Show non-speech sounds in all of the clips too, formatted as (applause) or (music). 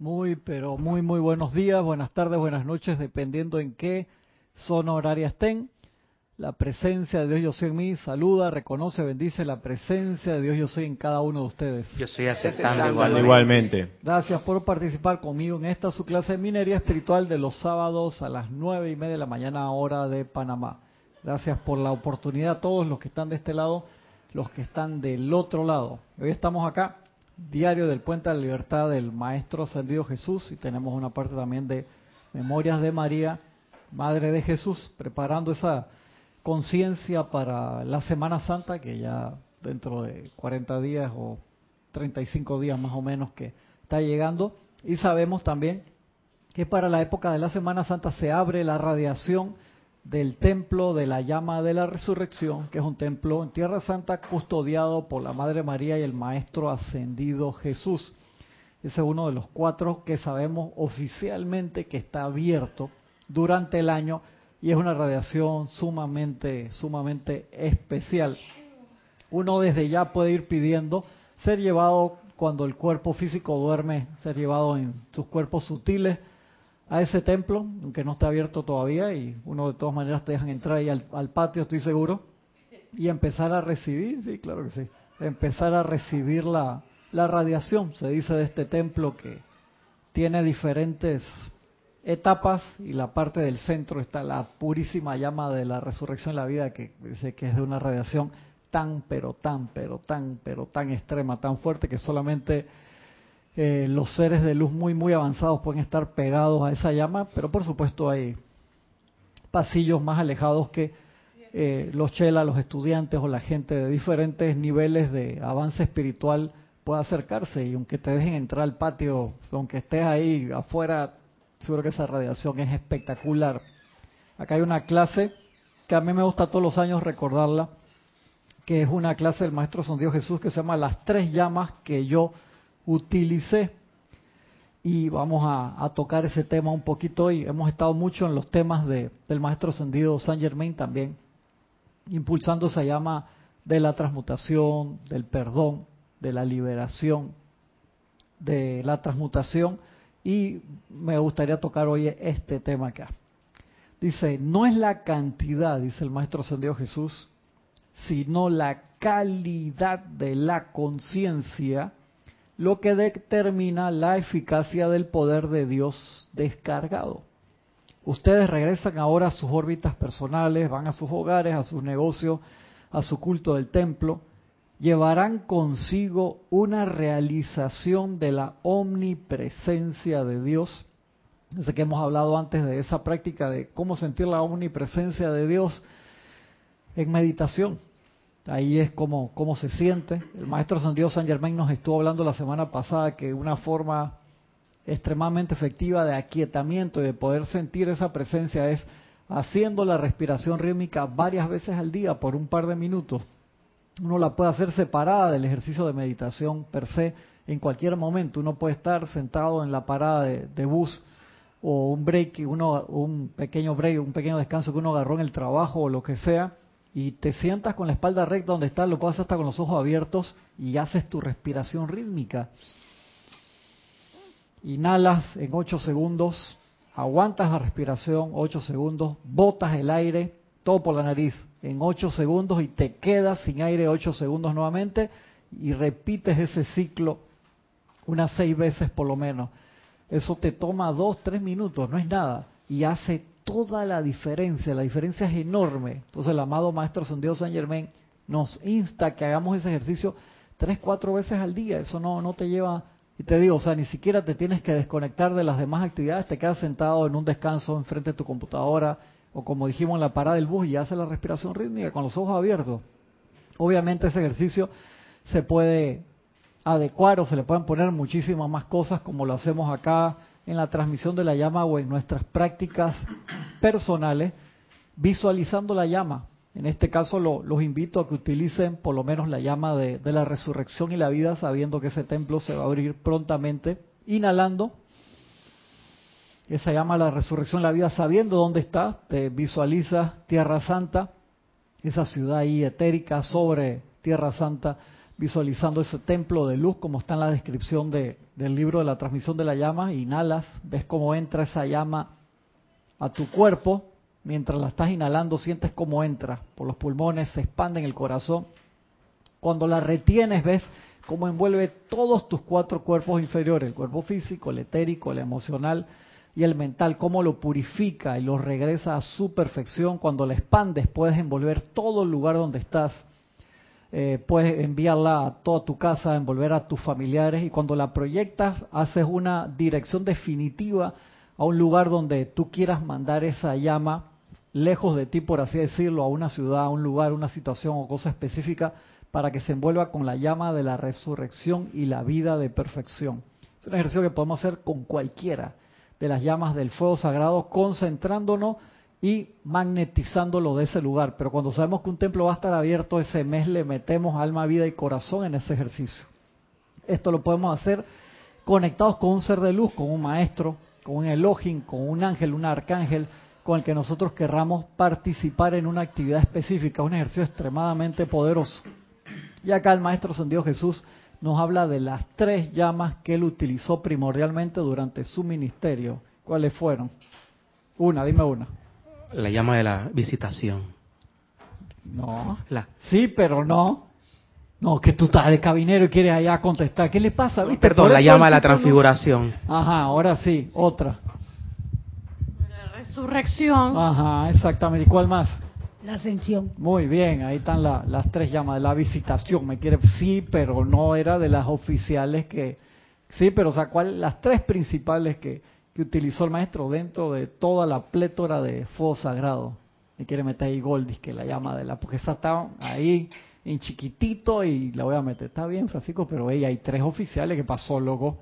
Muy, pero muy, muy buenos días, buenas tardes, buenas noches, dependiendo en qué zona horaria estén. La presencia de Dios yo soy en mí saluda, reconoce, bendice la presencia de Dios yo soy en cada uno de ustedes. Yo estoy aceptando igualmente. igualmente. Gracias por participar conmigo en esta su clase de minería espiritual de los sábados a las nueve y media de la mañana hora de Panamá. Gracias por la oportunidad a todos los que están de este lado, los que están del otro lado. Hoy estamos acá diario del Puente de la Libertad del Maestro Ascendido Jesús y tenemos una parte también de Memorias de María, Madre de Jesús, preparando esa conciencia para la Semana Santa que ya dentro de 40 días o 35 días más o menos que está llegando. Y sabemos también que para la época de la Semana Santa se abre la radiación del templo de la llama de la resurrección, que es un templo en Tierra Santa custodiado por la Madre María y el Maestro Ascendido Jesús. Ese es uno de los cuatro que sabemos oficialmente que está abierto durante el año y es una radiación sumamente, sumamente especial. Uno desde ya puede ir pidiendo ser llevado cuando el cuerpo físico duerme, ser llevado en sus cuerpos sutiles a ese templo, aunque no está abierto todavía, y uno de todas maneras te dejan entrar ahí al, patio, estoy seguro, y empezar a recibir, sí, claro que sí, empezar a recibir la, la radiación, se dice de este templo que tiene diferentes etapas y la parte del centro está la purísima llama de la resurrección de la vida que dice que es de una radiación tan pero tan pero tan pero tan extrema, tan fuerte que solamente eh, los seres de luz muy, muy avanzados pueden estar pegados a esa llama, pero por supuesto hay pasillos más alejados que eh, los chelas, los estudiantes o la gente de diferentes niveles de avance espiritual pueda acercarse y aunque te dejen entrar al patio, aunque estés ahí afuera, seguro que esa radiación es espectacular. Acá hay una clase que a mí me gusta todos los años recordarla, que es una clase del Maestro San Dios Jesús que se llama Las tres llamas que yo utilicé. Y vamos a, tocar ese tema un poquito hoy. Hemos estado mucho en los temas de, del Maestro Ascendido San Germain también, impulsando esa llama de la transmutación, del perdón, de la liberación, de la transmutación. Y me gustaría tocar hoy este tema acá. Dice, no es la cantidad, dice el Maestro Ascendido Jesús, sino la calidad de la conciencia lo que determina la eficacia del poder de Dios descargado. Ustedes regresan ahora a sus órbitas personales, van a sus hogares, a sus negocios, a su culto del templo, llevarán consigo una realización de la omnipresencia de Dios. Desde que hemos hablado antes de esa práctica de cómo sentir la omnipresencia de Dios en meditación. Ahí es como, cómo se siente. El maestro San San Germain nos estuvo hablando la semana pasada que una forma extremadamente efectiva de aquietamiento y de poder sentir esa presencia es haciendo la respiración rítmica varias veces al día por un par de minutos. Uno la puede hacer separada del ejercicio de meditación per se en cualquier momento. Uno puede estar sentado en la parada de, de bus o un break, uno, un pequeño break, un pequeño descanso que uno agarró en el trabajo o lo que sea, y te sientas con la espalda recta donde estás, lo puedes hacer hasta con los ojos abiertos y haces tu respiración rítmica. Inhalas en 8 segundos, aguantas la respiración 8 segundos, botas el aire, todo por la nariz en 8 segundos y te quedas sin aire 8 segundos nuevamente y repites ese ciclo unas 6 veces por lo menos. Eso te toma 2, 3 minutos, no es nada y hace toda la diferencia, la diferencia es enorme. Entonces el amado Maestro Ascendido San Germain nos insta que hagamos ese ejercicio tres, cuatro veces al día. Eso no, no te lleva, y te digo, o sea, ni siquiera te tienes que desconectar de las demás actividades, te quedas sentado en un descanso enfrente de tu computadora o como dijimos en la parada del bus y haces la respiración rítmica con los ojos abiertos. Obviamente ese ejercicio se puede adecuar o se le pueden poner muchísimas más cosas como lo hacemos acá en la transmisión de la llama o en nuestras prácticas personales, visualizando la llama. En este caso los invito a que utilicen por lo menos la llama de, la resurrección y la vida, sabiendo que ese templo se va a abrir prontamente, inhalando esa llama la resurrección, la vida, sabiendo dónde está, te visualizas Tierra Santa, esa ciudad ahí etérica sobre Tierra Santa, visualizando ese templo de luz como está en la descripción de, del libro de la transmisión de la llama, inhalas, ves cómo entra esa llama a tu cuerpo, mientras la estás inhalando sientes cómo entra por los pulmones, se expande en el corazón. Cuando la retienes ves cómo envuelve todos tus cuatro cuerpos inferiores, el cuerpo físico, el etérico, el emocional y el mental, cómo lo purifica y lo regresa a su perfección. Cuando la expandes puedes envolver todo el lugar donde estás eh, puedes enviarla a toda tu casa, envolver a tus familiares y cuando la proyectas haces una dirección definitiva a un lugar donde tú quieras mandar esa llama lejos de ti, por así decirlo, a una ciudad, a un lugar, una situación o cosa específica para que se envuelva con la llama de la resurrección y la vida de perfección. Es un ejercicio que podemos hacer con cualquiera de las llamas del fuego sagrado, concentrándonos y magnetizándolo de ese lugar. Pero cuando sabemos que un templo va a estar abierto ese mes, le metemos alma, vida y corazón en ese ejercicio. Esto lo podemos hacer conectados con un ser de luz, con un maestro, con un Elohim, con un ángel, un arcángel, con el que nosotros querramos participar en una actividad específica, un ejercicio extremadamente poderoso. Y acá el Maestro Sendido Jesús nos habla de las tres llamas que él utilizó primordialmente durante su ministerio. ¿Cuáles fueron? Una, dime una. La llama de la visitación. No. La. Sí, pero no. No, que tú estás de cabinero y quieres allá contestar. ¿Qué le pasa? ¿Viste? Perdón, la llama de la transfiguración. Ajá, ahora sí, otra. La resurrección. Ajá, exactamente. ¿Y cuál más? La ascensión. Muy bien, ahí están las tres llamas de la visitación. Me quiere, sí, pero no era de las oficiales que, sí, pero o sea, ¿cuál? Las tres principales que, que utilizó el maestro dentro de toda la plétora de fuego sagrado. Me quiere meter ahí Goldis, que la llama de la, porque esa está ahí en chiquitito y la voy a meter. Está bien, Francisco, pero ella hay tres oficiales que pasó, loco.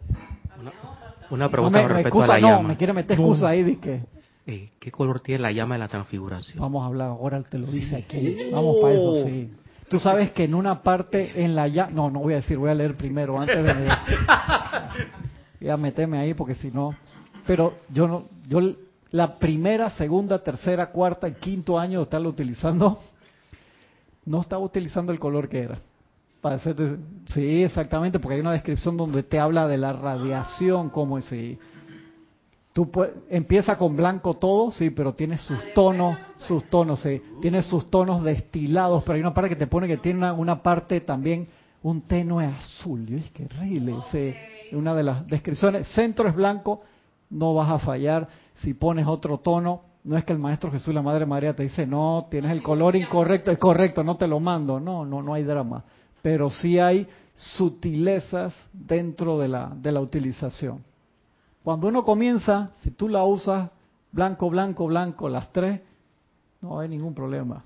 Una, pregunta no, me, respecto a la no, me quiere meter excusa ahí, que eh, ¿Qué color tiene la llama de la transfiguración? Vamos a hablar, ahora te lo dice aquí. Vamos para eso, sí. Tú sabes que en una parte en la llama... No, no voy a decir, voy a leer primero antes de... (laughs) voy a meterme ahí porque si no pero yo no, yo la primera, segunda, tercera, cuarta y quinto año de estarlo utilizando, no estaba utilizando el color que era. Para sí, exactamente, porque hay una descripción donde te habla de la radiación, como si tú empieza con blanco todo, sí, pero tiene sus tonos, sus tonos, sí, tiene sus tonos destilados, pero hay una parte que te pone que tiene una, parte también un tenue azul. Es que rile, sí, una de las descripciones, centro es blanco, no vas a fallar. Si pones otro tono, no es que el Maestro Jesús la Madre María te dice, no, tienes el color incorrecto, es correcto, no te lo mando. No, no, no hay drama. Pero sí hay sutilezas dentro de la, de la utilización. Cuando uno comienza, si tú la usas blanco, blanco, blanco, las tres, no hay ningún problema.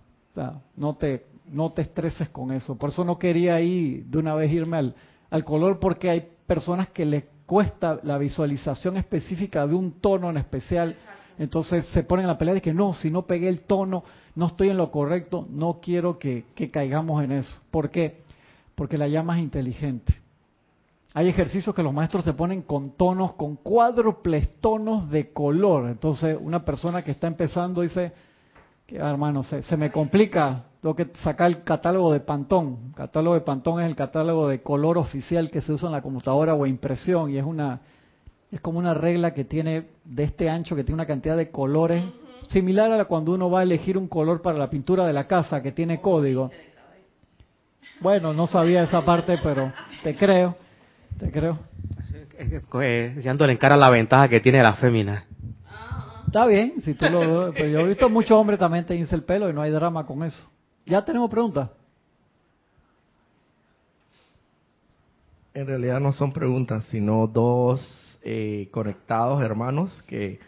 no te, no te estreses con eso. Por eso no quería ir de una vez irme al, al color, porque hay personas que les cuesta la visualización específica de un tono en especial. Entonces se ponen en la pelea de que no, si no pegué el tono, no estoy en lo correcto, no quiero que, caigamos en eso. ¿Por qué? Porque la llama es inteligente. Hay ejercicios que los maestros se ponen con tonos, con cuádruples tonos de color. Entonces una persona que está empezando dice, que hermano, se, se me complica, tengo que sacar el catálogo de Pantón. El catálogo de Pantón es el catálogo de color oficial que se usa en la computadora o impresión y es una es como una regla que tiene de este ancho que tiene una cantidad de colores similar a cuando uno va a elegir un color para la pintura de la casa que tiene código. Bueno, no sabía esa parte, pero te creo, te creo. Echándole en cara la ventaja que tiene la fémina. Está bien, si tú lo pero yo he visto muchos hombres también te el pelo y no hay drama con eso. ¿Ya tenemos preguntas? En realidad no son preguntas, sino dos eh, conectados hermanos que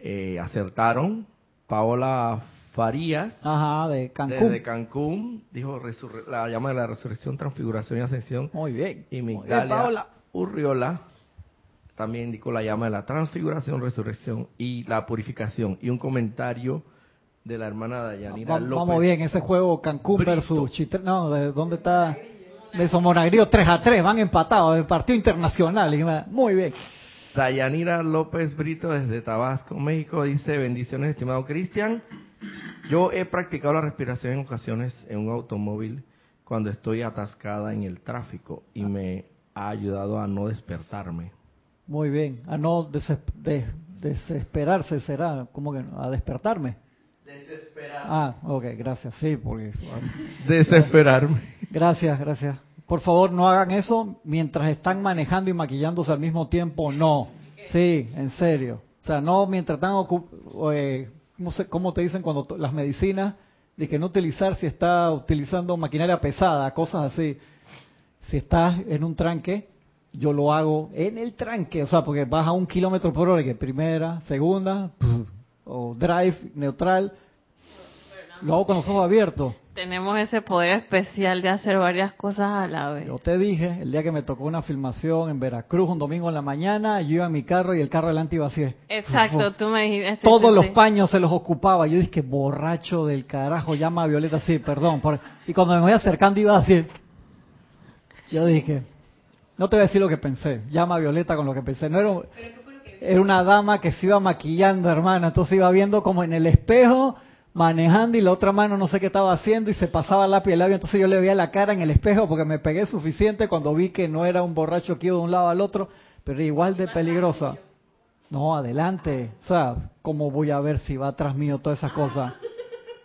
eh, acertaron. Paola Farías, Ajá, de Cancún. Desde Cancún, dijo la llama de la resurrección, transfiguración y ascensión. Muy bien. Y Migdalia Urriola también indicó la llama de la transfiguración, resurrección y la purificación. Y un comentario de la hermana Dayanira López. Vamos bien, ese juego Cancún versus Chitre, no, ¿de dónde está? De Somonagrio 3 a 3, van empatados, el partido internacional. Muy bien. Dayanira López Brito desde Tabasco, México, dice, bendiciones, estimado Cristian. Yo he practicado la respiración en ocasiones en un automóvil cuando estoy atascada en el tráfico y me ha ayudado a no despertarme. Muy bien, a no desesperarse será, como que a despertarme. Desesperar. Ah, ok, gracias, sí, porque... Desesperarme. Gracias, gracias. Por favor, no hagan eso mientras están manejando y maquillándose al mismo tiempo, no. Sí, en serio. O sea, no mientras están, eh, cómo te dicen cuando las medicinas, de que no utilizar si está utilizando maquinaria pesada, cosas así. Si estás en un tranque, yo lo hago en el tranque, o sea, porque vas a un kilómetro por hora, que primera, segunda, o drive, neutral, lo hago con los ojos abiertos. Tenemos ese poder especial de hacer varias cosas a la vez. Yo te dije, el día que me tocó una filmación en Veracruz, un domingo en la mañana, yo iba en mi carro y el carro delante iba así. Exacto, tú me dijiste. Todos los paños se los ocupaba. Yo dije, borracho del carajo, llama a Violeta, sí, perdón. Y cuando me voy acercando iba así. Yo dije, no te voy a decir lo que pensé, llama a Violeta con lo que pensé. No era, era una dama que se iba maquillando, hermana, entonces iba viendo como en el espejo manejando y la otra mano no sé qué estaba haciendo y se pasaba el lápiz el labio, entonces yo le veía la cara en el espejo porque me pegué suficiente cuando vi que no era un borracho que iba de un lado al otro, pero igual de peligrosa. No, adelante. O sea, ¿cómo voy a ver si va atrás mío todas esas cosas?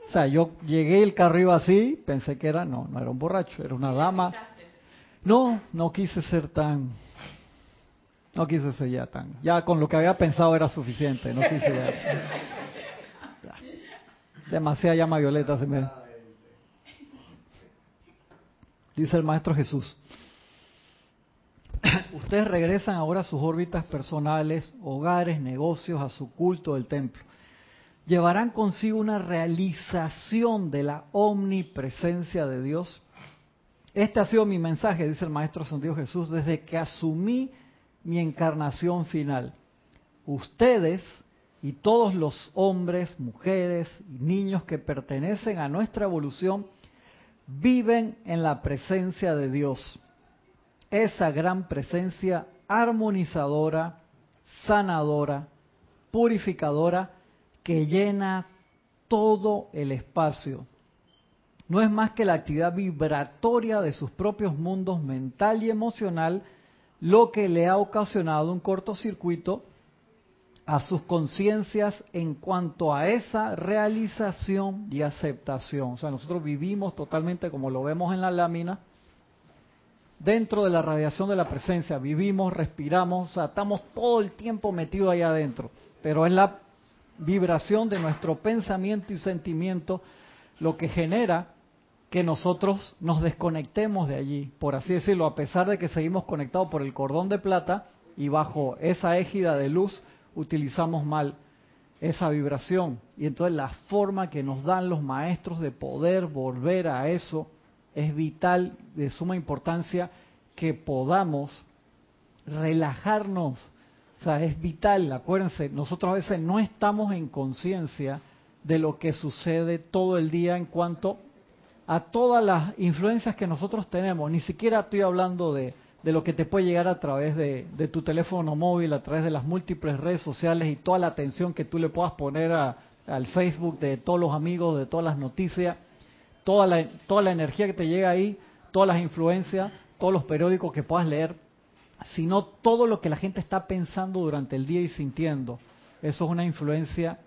O sea, yo llegué, el carro iba así, pensé que era, no, no era un borracho, era una dama. No, no quise ser tan, no quise ser ya tan, ya con lo que había pensado era suficiente, no quise ya. Demasiada llama violeta se me... Dice el Maestro Jesús. Ustedes regresan ahora a sus órbitas personales, hogares, negocios, a su culto del templo. Llevarán consigo una realización de la omnipresencia de Dios. Este ha sido mi mensaje, dice el Maestro Santiago Jesús, desde que asumí mi encarnación final. Ustedes y todos los hombres, mujeres y niños que pertenecen a nuestra evolución viven en la presencia de Dios. Esa gran presencia armonizadora, sanadora, purificadora, que llena todo el espacio. No es más que la actividad vibratoria de sus propios mundos mental y emocional lo que le ha ocasionado un cortocircuito a sus conciencias en cuanto a esa realización y aceptación. O sea, nosotros vivimos totalmente como lo vemos en la lámina, dentro de la radiación de la presencia, vivimos, respiramos, o sea, estamos todo el tiempo metidos ahí adentro, pero es la vibración de nuestro pensamiento y sentimiento lo que genera que nosotros nos desconectemos de allí, por así decirlo, a pesar de que seguimos conectados por el cordón de plata y bajo esa égida de luz, utilizamos mal esa vibración. Y entonces la forma que nos dan los maestros de poder volver a eso es vital, de suma importancia, que podamos relajarnos. O sea, es vital, acuérdense, nosotros a veces no estamos en conciencia de lo que sucede todo el día en cuanto a todas las influencias que nosotros tenemos. Ni siquiera estoy hablando de, lo que te puede llegar a través de, tu teléfono móvil, a través de las múltiples redes sociales y toda la atención que tú le puedas poner al Facebook de todos los amigos, de todas las noticias, toda la, toda la energía que te llega ahí, todas las influencias, todos los periódicos que puedas leer, sino todo lo que la gente está pensando durante el día y sintiendo. Eso es una influencia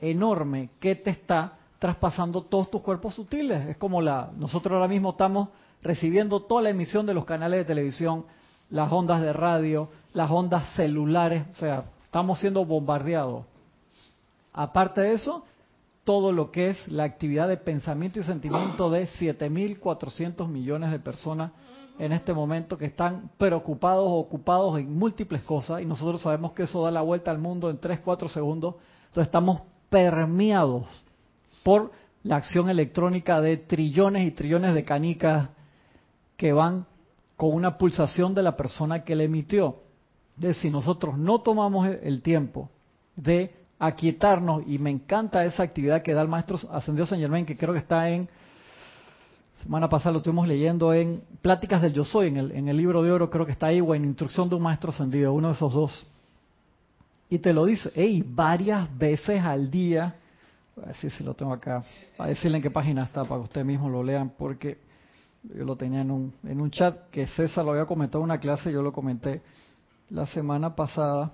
enorme que te está traspasando todos tus cuerpos sutiles. Es como la, nosotros ahora mismo estamos recibiendo toda la emisión de los canales de televisión, las ondas de radio, las ondas celulares, o sea, estamos siendo bombardeados. Aparte de eso, todo lo que es la actividad de pensamiento y sentimiento de 7.400 millones de personas en este momento que están preocupados o ocupados en múltiples cosas y nosotros sabemos que eso da la vuelta al mundo en 3, 4 segundos. Entonces estamos permeados por la acción electrónica de trillones y trillones de canicas que van con una pulsación de la persona que le emitió. De si nosotros no tomamos el tiempo de aquietarnos, y me encanta esa actividad que da el maestro Ascendido San Germán, que creo que está en, semana pasada lo estuvimos leyendo en Pláticas del Yo Soy, en el, en el libro de oro, creo que está ahí, o en Instrucción de un Maestro Ascendido, uno de esos dos. Y te lo dice, hey, varias veces al día, a ver si lo tengo acá, a decirle en qué página está para que ustedes mismos lo lean, porque Yo lo tenía en un, en un chat que César lo había comentado en una clase, yo lo comenté la semana pasada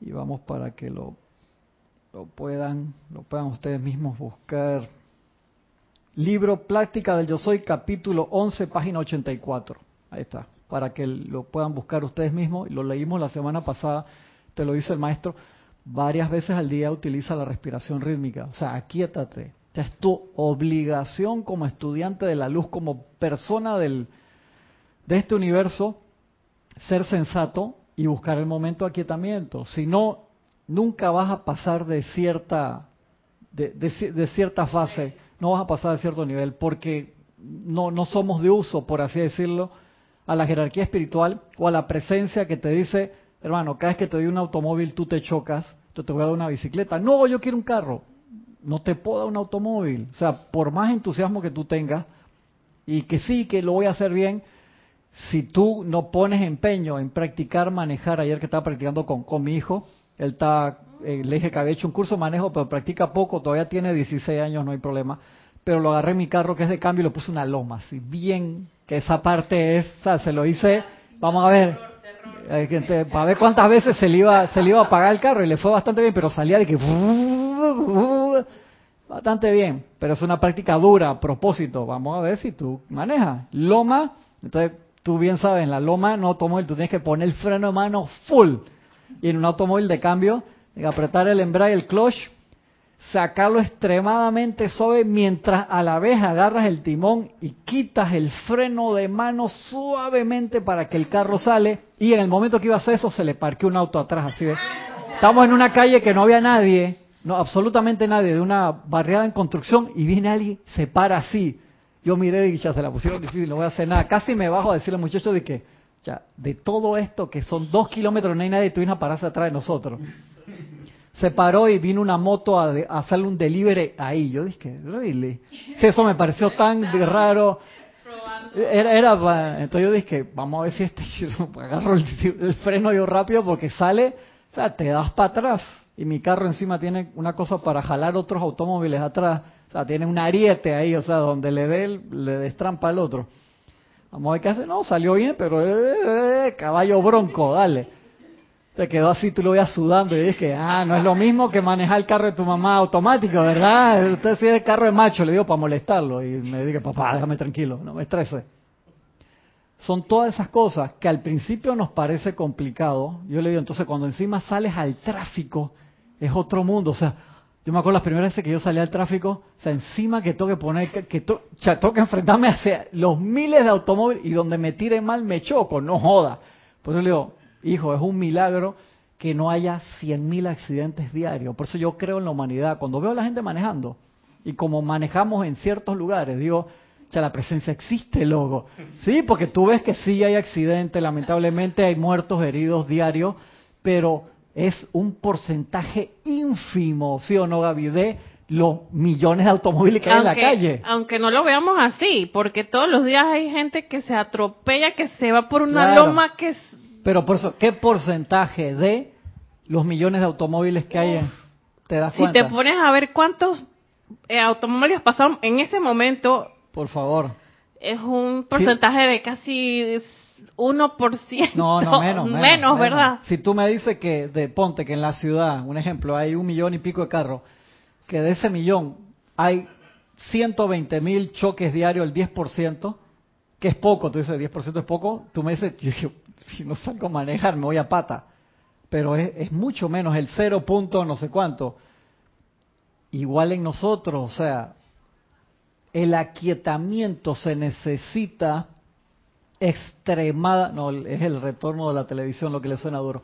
y vamos para que lo, lo puedan, lo puedan ustedes mismos buscar. Libro Práctica del Yo Soy, capítulo 11, página 84. Ahí está, para que lo puedan buscar ustedes mismos. Lo leímos la semana pasada, te lo dice el maestro. Varias veces al día utiliza la respiración rítmica. O sea, aquíétate. O es tu obligación como estudiante de la luz, como persona del, de este universo, ser sensato y buscar el momento de aquietamiento. Si no, nunca vas a pasar de cierta, de, de cierta fase no vas a pasar a cierto nivel porque no, no somos de uso, por así decirlo, a la jerarquía espiritual o a la presencia que te dice, hermano, cada vez que te doy un automóvil tú te chocas, yo te voy a dar una bicicleta. No, yo quiero un carro. No te puedo dar un automóvil. O sea, por más entusiasmo que tú tengas y que sí, que lo voy a hacer bien, si tú no pones empeño en practicar manejar, ayer que estaba practicando con, mi hijo, él está eh, le dije que había hecho un curso de manejo, pero practica poco, todavía tiene 16 años, no hay problema. Pero lo agarré en mi carro que es de cambio y le puse una loma, así bien, que esa parte es, o sea, se lo hice, vamos a ver, para ver cuántas veces se le iba se le iba a apagar el carro y le fue bastante bien, pero salía de que bastante bien, pero es una práctica dura a propósito. Vamos a ver si tú manejas. Loma, entonces tú bien sabes, en la loma no automóvil tú tienes que poner el freno de mano full. Y en un automóvil de cambio apretar el embrague, el clutch, sacarlo extremadamente suave mientras a la vez agarras el timón y quitas el freno de mano suavemente para que el carro sale y en el momento que iba a hacer eso se le parqueó un auto atrás así de estamos en una calle que no había nadie no absolutamente nadie de una barriada en construcción y viene alguien se para así. Yo miré y ya se la pusieron difícil no voy a hacer nada casi me bajo a decirle al muchacho de que ya de todo esto que son dos kilómetros no hay nadie tú vienes a pararse atrás de nosotros se paró y vino una moto a, hacerle un delivery ahí. Yo dije, really? Sí, eso me pareció (laughs) tan raro. Era, era, entonces yo dije, vamos a ver si este (laughs) agarro el, freno yo rápido porque sale, o sea, te das para atrás. Y mi carro encima tiene una cosa para jalar otros automóviles atrás. O sea, tiene un ariete ahí, o sea, donde le dé, le destrampa al otro. Vamos a ver qué hace. No, salió bien, pero eh, eh, caballo bronco, dale. Se quedó así, tú lo veías sudando y dije, ah, no es lo mismo que manejar el carro de tu mamá automático, ¿verdad? Usted sí es carro de macho, le digo para molestarlo. Y me dije, papá, déjame tranquilo, no me estrese. Son todas esas cosas que al principio nos parece complicado. Yo le digo, entonces cuando encima sales al tráfico, es otro mundo. O sea, yo me acuerdo las primeras veces que yo salía al tráfico, o sea, encima que tengo que poner, que, que, to, que enfrentarme hacia los miles de automóviles y donde me tire mal me choco, no joda. Por eso le digo, Hijo, es un milagro que no haya 100.000 accidentes diarios. Por eso yo creo en la humanidad. Cuando veo a la gente manejando, y como manejamos en ciertos lugares, digo, ya la presencia existe, logo. Sí, porque tú ves que sí hay accidentes, lamentablemente hay muertos, heridos diarios, pero es un porcentaje ínfimo, ¿sí o no, Gaby? De los millones de automóviles que hay en la calle. Aunque no lo veamos así, porque todos los días hay gente que se atropella, que se va por una loma que pero por eso, ¿qué porcentaje de los millones de automóviles que hay te das cuenta? Si te pones a ver cuántos eh, automóviles pasaron en ese momento. Por favor. Es un porcentaje de casi 1%. No, no, menos. (laughs) Menos, menos, ¿verdad? Si tú me dices que, de ponte que en la ciudad, un ejemplo, hay un millón y pico de carros, que de ese millón hay 120 mil choques diarios, el 10%, que es poco, tú dices 10% es poco, tú me dices, (laughs) si no salgo a manejar me voy a pata. Pero es, mucho menos el cero punto no sé cuánto. Igual en nosotros, o sea, el aquietamiento se necesita extremada, no, es el retorno de la televisión lo que le suena duro.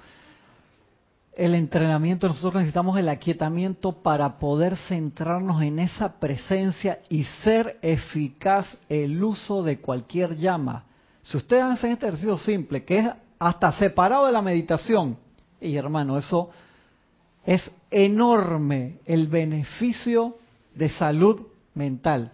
El entrenamiento, nosotros necesitamos el aquietamiento para poder centrarnos en esa presencia y ser eficaz el uso de cualquier llama. Si ustedes hacen este ejercicio simple, que es hasta separado de la meditación, y hermano, eso es enorme el beneficio de salud mental,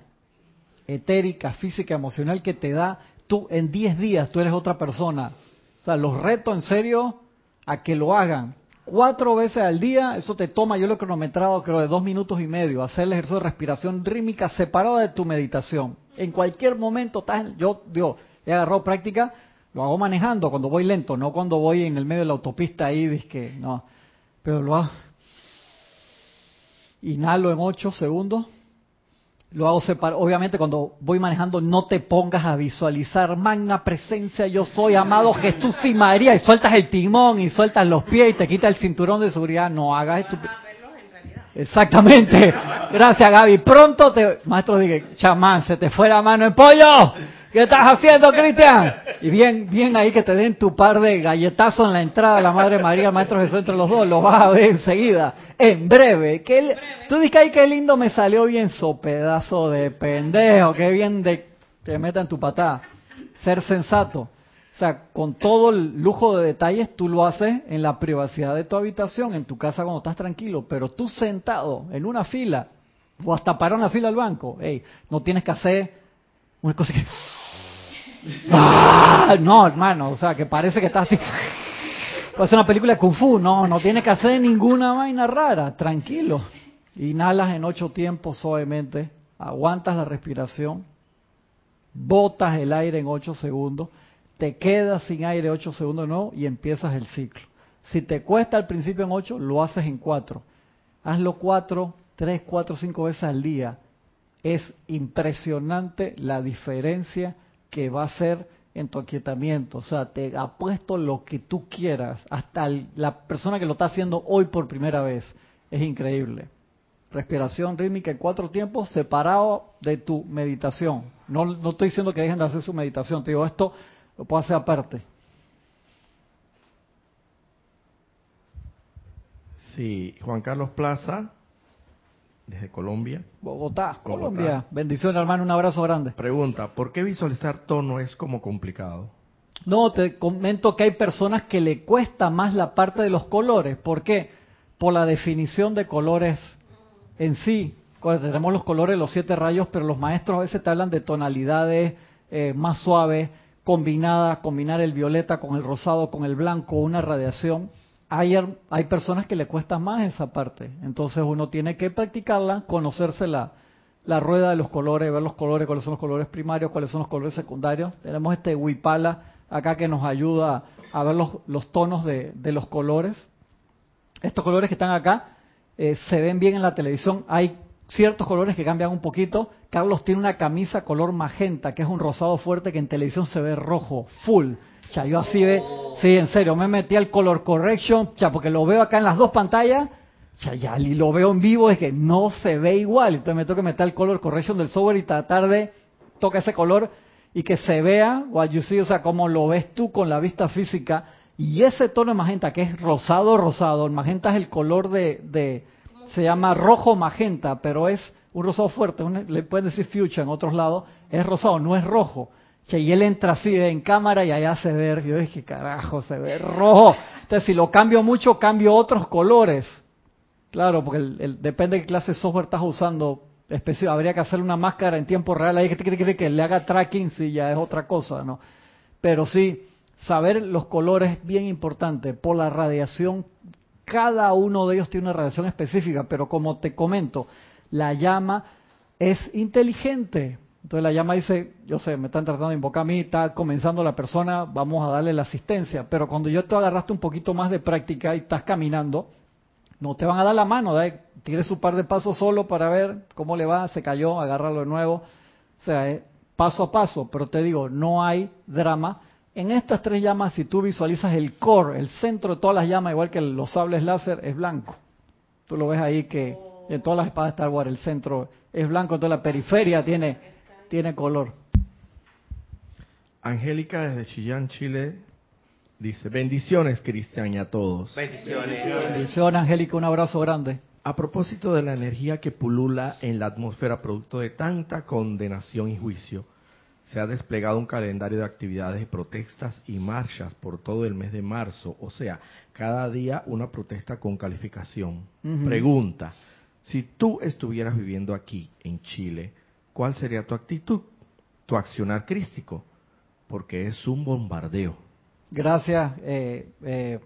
etérica, física, emocional que te da tú en 10 días, tú eres otra persona. O sea, los reto en serio a que lo hagan. Cuatro veces al día, eso te toma, yo lo he cronometrado creo de dos minutos y medio, hacer el ejercicio de respiración rítmica separado de tu meditación En cualquier momento estás, yo digo, he agarrado práctica, lo hago manejando cuando voy lento, no cuando voy en el medio de la autopista ahí, que no, pero lo hago. Inhalo en 8 segundos, lo hago separado. Obviamente cuando voy manejando no te pongas a visualizar magna presencia, yo soy amado Jesús y María, y sueltas el timón y sueltas los pies y te quitas el cinturón de seguridad, no hagas esto. Exactamente. Gracias, Gaby. Pronto te, maestro, dije, chamán, se te fue la mano en pollo. ¿Qué estás haciendo, Cristian? Y bien, bien ahí que te den tu par de galletazos en la entrada de la Madre María, Maestro Jesús entre los dos, lo vas a ver enseguida, en breve. Li- Tú dices, ay, qué lindo me salió bien, so pedazo de pendejo, qué bien de te metan tu patada. Ser sensato. O sea, con todo el lujo de detalles, tú lo haces en la privacidad de tu habitación, en tu casa cuando estás tranquilo, pero tú sentado en una fila, o hasta parar una fila al banco, ey, no tienes que hacer una cosa que... ¡Ah! No, hermano, o sea, que parece que estás así... Puede ser una película de Kung Fu, no, no tienes que hacer ninguna vaina rara, tranquilo. Inhalas en ocho tiempos suavemente, aguantas la respiración, botas el aire en ocho segundos, te quedas sin aire ocho segundos no y empiezas el ciclo. Si te cuesta al principio en ocho, lo haces en cuatro. Hazlo cuatro, tres, cuatro, cinco veces al día. Es impresionante la diferencia que va a hacer en tu aquietamiento. O sea, te apuesto lo que tú quieras. Hasta la persona que lo está haciendo hoy por primera vez. Es increíble. Respiración rítmica en cuatro tiempos separado de tu meditación. No, no estoy diciendo que dejen de hacer su meditación. Te digo, esto lo puedo hacer aparte. Sí, Juan Carlos Plaza, desde Colombia, Bogotá, Bogotá. Colombia. Bendiciones, hermano. Un abrazo grande. pregunta, ¿por qué visualizar tono es como complicado? No, te comento que hay personas que le cuesta más la parte de los colores. ¿Por qué? Por la definición de colores en sí. Cuando Tenemos los colores, los siete rayos, pero los maestros a veces te hablan de tonalidades eh, más suaves, combinadas, combinar el violeta con el rosado, con el blanco, una radiación. Hay, hay personas que le cuesta más esa parte. Entonces uno tiene que practicarla, conocerse la, la rueda de los colores, ver los colores, cuáles son los colores primarios, cuáles son los colores secundarios. Tenemos este Wipala acá que nos ayuda a ver los, tonos de, de los colores. Estos colores que están acá eh, se ven bien en la televisión. Hay ciertos colores que cambian un poquito. Carlos tiene una camisa color magenta, que es un rosado fuerte que en televisión se ve rojo, full. Yo así ve, sí, en serio, me metí al color correction, ya, porque lo veo acá en las dos pantallas, ya, y lo veo en vivo, es que no se ve igual. Entonces me tengo que meter el color correction del software y tratar de tocar ese color y que se vea, what you see, o sea, como lo ves tú con la vista física. Y ese tono de magenta, que es rosado, rosado, el magenta es el color de, de se llama rojo magenta, pero es un rosado fuerte, le pueden decir fuchsia en otros lados, es rosado, no es rojo. Y él entra así en cámara y allá se ve, yo dije, carajo, se ve rojo. Entonces, si lo cambio mucho, cambio otros colores. Claro, porque depende de qué clase de software estás usando. especi- habría que hacer una máscara en tiempo real ahí que- que le haga tracking, si ya es otra cosa, ¿no? Pero sí, saber los colores es bien importante. Por la radiación, cada uno de ellos tiene una radiación específica, pero como te comento, la llama es inteligente. Entonces la llama dice, yo sé, me están tratando de invocar a mí, está comenzando la persona, vamos a darle la asistencia. Pero cuando yo te agarraste un poquito más de práctica y estás caminando, no te van a dar la mano, da- tires su par de pasos solo para ver cómo le va, se cayó, agárralo de nuevo. O sea, es paso a paso, pero te digo, no hay drama. En estas tres llamas, si tú visualizas el core, el centro de todas las llamas, igual que los sables láser, es blanco. Tú lo ves ahí que en todas las espadas de Star Wars el centro es blanco, toda la periferia tiene, tiene color. Angélica desde Chillán, Chile, dice, bendiciones Cristian y a todos. Bendiciones. Bendición, Angélica, un abrazo grande. A propósito de la energía que pulula en la atmósfera producto de tanta condenación y juicio, se ha desplegado un calendario de actividades, protestas y marchas por todo el mes de marzo, o sea, cada día una protesta con calificación. Pregunta, si tú estuvieras viviendo aquí, en Chile, ¿cuál sería tu actitud, tu accionar crístico? Porque es un bombardeo. Gracias, eh, eh,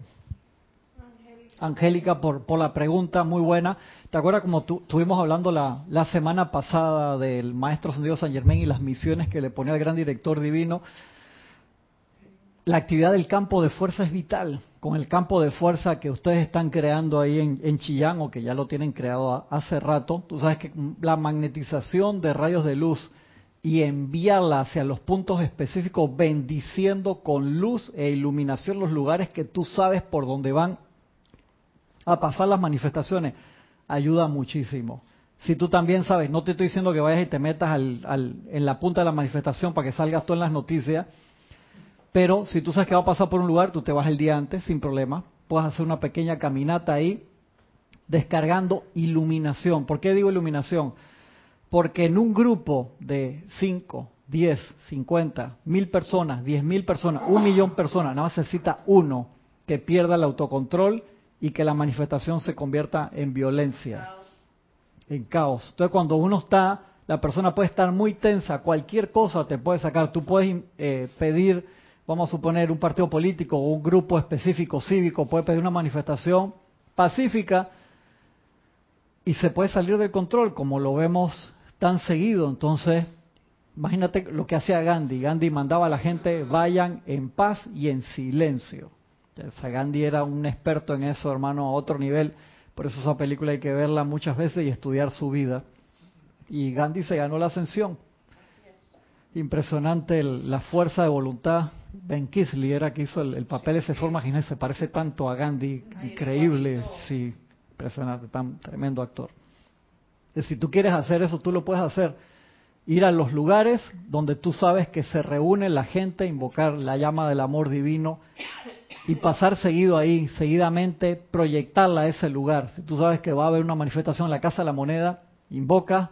Angélica, por, por la pregunta muy buena. ¿Te acuerdas como tu, estuvimos hablando la, semana pasada del Maestro Sendido San Germán y las misiones que le ponía el gran director divino? La actividad del campo de fuerza es vital. Con el campo de fuerza que ustedes están creando ahí en, Chillán o que ya lo tienen creado hace rato, tú sabes que la magnetización de rayos de luz y enviarla hacia los puntos específicos, bendiciendo con luz e iluminación los lugares que tú sabes por dónde van a pasar las manifestaciones, ayuda muchísimo. Si tú también sabes, no te estoy diciendo que vayas y te metas al, en la punta de la manifestación para que salgas tú en las noticias, pero si tú sabes que va a pasar por un lugar, tú te vas el día antes sin problema. Puedes hacer una pequeña caminata ahí descargando iluminación. ¿Por qué digo iluminación? Porque en un grupo de 5, 10, 50, mil personas, 10 mil personas, un millón personas, nada más necesita uno que pierda el autocontrol y que la manifestación se convierta en violencia, en caos. Entonces cuando uno está, la persona puede estar muy tensa, cualquier cosa te puede sacar. Tú puedes eh, pedir, vamos a suponer, un partido político o un grupo específico cívico, puede pedir una manifestación pacífica y se puede salir del control, como lo vemos tan seguido. Entonces, imagínate lo que hacía Gandhi. Gandhi mandaba a la gente, vayan en paz y en silencio. Gandhi era un experto en eso, hermano, a otro nivel. Por eso esa película hay que verla muchas veces y estudiar su vida. Y Gandhi se ganó la ascensión. Impresionante la fuerza de voluntad. Ben Kisley era que hizo el, papel ese forma, se parece tanto a Gandhi. Increíble, sí, impresionante, tan tremendo actor. Si tú quieres hacer eso, tú lo puedes hacer. Ir a los lugares donde tú sabes que se reúne la gente, invocar la llama del amor divino y pasar seguido ahí, seguidamente proyectarla a ese lugar. Si tú sabes que va a haber una manifestación en la Casa de la Moneda, invoca,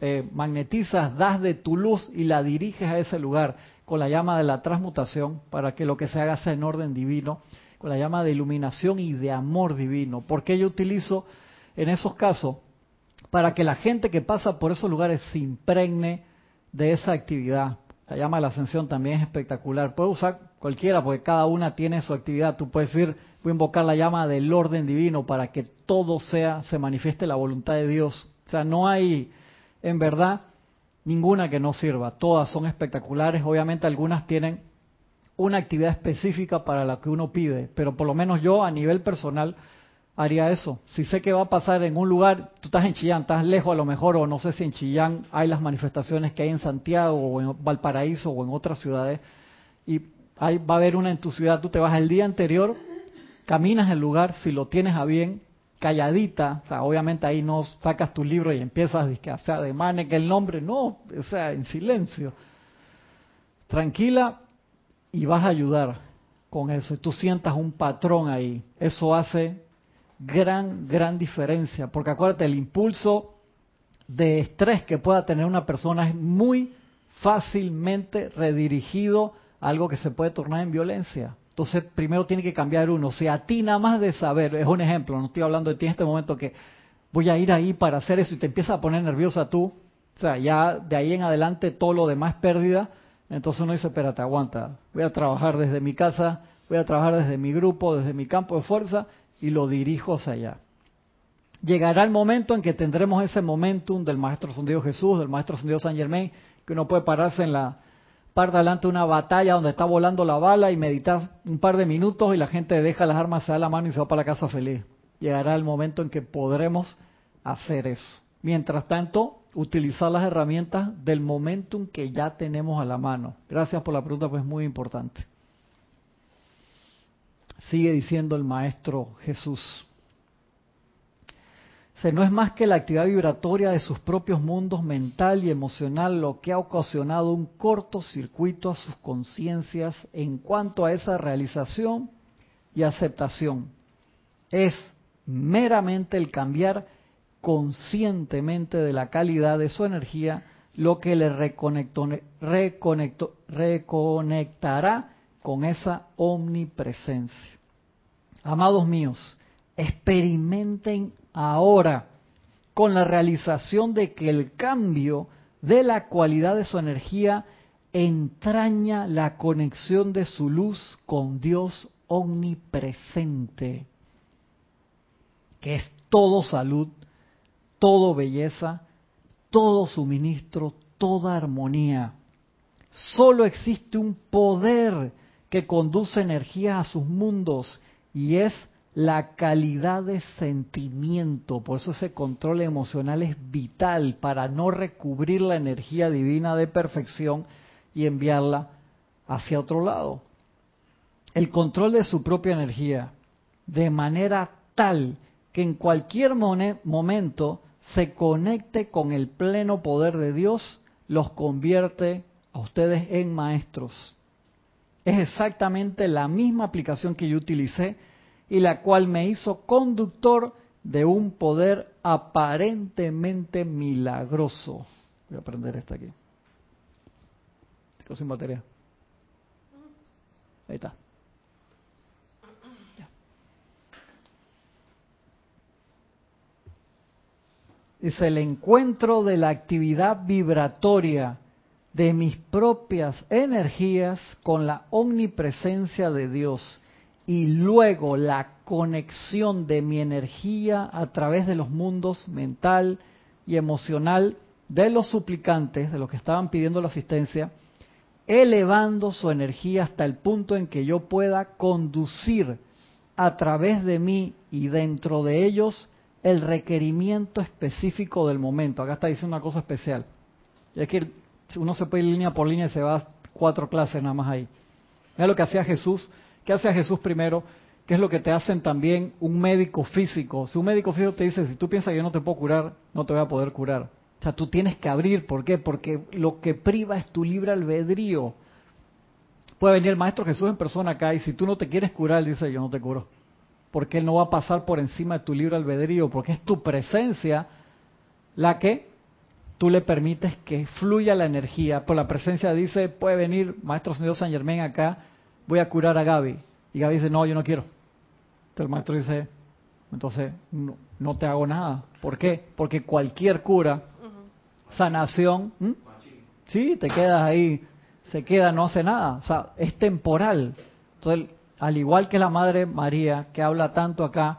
eh, magnetizas, das de tu luz y la diriges a ese lugar con la llama de la transmutación para que lo que se haga sea en orden divino, con la llama de iluminación y de amor divino. Porque yo utilizo en esos casos para que la gente que pasa por esos lugares se impregne de esa actividad. La llama de la ascensión también es espectacular. Puede usar cualquiera, porque cada una tiene su actividad. Tú puedes ir, voy a invocar la llama del orden divino para que todo sea, se manifieste la voluntad de Dios. Sea, no hay, en verdad, ninguna que no sirva. Todas son espectaculares. Obviamente algunas tienen una actividad específica para la que uno pide, pero por lo menos yo a nivel personal haría eso. Si sé que va a pasar en un lugar, tú estás en Chillán, estás lejos a lo mejor, o no sé si en Chillán hay las manifestaciones que hay en Santiago o en Valparaíso o en otras ciudades, y Ahí va a haber una en tu ciudad, tú te vas el día anterior, caminas el lugar, si lo tienes a bien, calladita, o sea, obviamente ahí no sacas tu libro y empiezas a de mane que el nombre, no, o sea, en silencio. Tranquila y vas a ayudar con eso. Y tú sientas un patrón ahí. Eso hace gran, gran diferencia. Porque acuérdate, el impulso de estrés que pueda tener una persona es muy fácilmente redirigido algo que se puede tornar en violencia. Entonces, primero tiene que cambiar uno. Si a ti nada más de saber, es un ejemplo, no estoy hablando de ti en este momento que voy a ir ahí para hacer eso y te empieza a poner nerviosa tú, o sea, ya de ahí en adelante todo lo demás pérdida, entonces uno dice, espérate, aguanta, voy a trabajar desde mi casa, voy a trabajar desde mi grupo, desde mi campo de fuerza y lo dirijo hacia allá. Llegará el momento en que tendremos ese momentum del Maestro Fundido Jesús, del Maestro Fundido San Germain, que uno puede pararse en la par adelante una batalla donde está volando la bala y meditar un par de minutos y la gente deja las armas, se da la mano y se va para la casa feliz. Llegará el momento en que podremos hacer eso. Mientras tanto, utilizar las herramientas del momentum que ya tenemos a la mano. Gracias por la pregunta, pues muy importante. Sigue diciendo el Maestro Jesús no es más que la actividad vibratoria de sus propios mundos mental y emocional lo que ha ocasionado un cortocircuito a sus conciencias en cuanto a esa realización y aceptación. Es meramente el cambiar conscientemente de la calidad de su energía lo que le reconectará con esa omnipresencia. Amados míos, experimenten ahora con la realización de que el cambio de la cualidad de su energía entraña la conexión de su luz con Dios omnipresente. que es todo salud, todo belleza, todo suministro, toda armonía. Solo existe un poder que conduce energía a sus mundos y es la calidad de sentimiento. Por eso ese control emocional es vital para no recubrir la energía divina de perfección y enviarla hacia otro lado. El control de su propia energía de manera tal que en cualquier momento se conecte con el pleno poder de Dios, los convierte a ustedes en maestros. Es exactamente la misma aplicación que yo utilicé y la cual me hizo conductor de un poder aparentemente milagroso. Voy a prender esta aquí. Estoy sin. Ahí está. Es el encuentro de la actividad vibratoria de mis propias energías con la omnipresencia de Dios y luego la conexión de mi energía a través de los mundos mental y emocional de los suplicantes, de los que estaban pidiendo la asistencia, elevando su energía hasta el punto en que yo pueda conducir a través de mí y dentro de ellos el requerimiento específico del momento. Acá está diciendo una cosa especial. es que uno se puede ir línea por línea y se va cuatro clases nada más ahí. Es lo que hacía Jesús. ¿Qué hacía Jesús primero? ¿Qué es lo que te hacen también un médico físico? Si un médico físico te dice, si tú piensas que yo no te puedo curar, no te voy a poder curar. O sea, tú tienes que abrir. ¿Por qué? Porque lo que priva es tu libre albedrío. Puede venir el Maestro Jesús en persona acá y si tú no te quieres curar, él dice, yo no te curo porque Él no va a pasar por encima de tu libre albedrío, porque es tu presencia la que tú le permites que fluya la energía. Por la presencia dice, puede venir Maestro Señor San Germán acá, voy a curar a Gaby. Y Gaby dice, no, yo no quiero. Entonces el maestro dice, entonces no, te hago nada. ¿Por qué? Porque cualquier cura, sanación, sí, te quedas ahí, se queda, no hace nada. O sea, es temporal. Entonces al igual que la Madre María, que habla tanto acá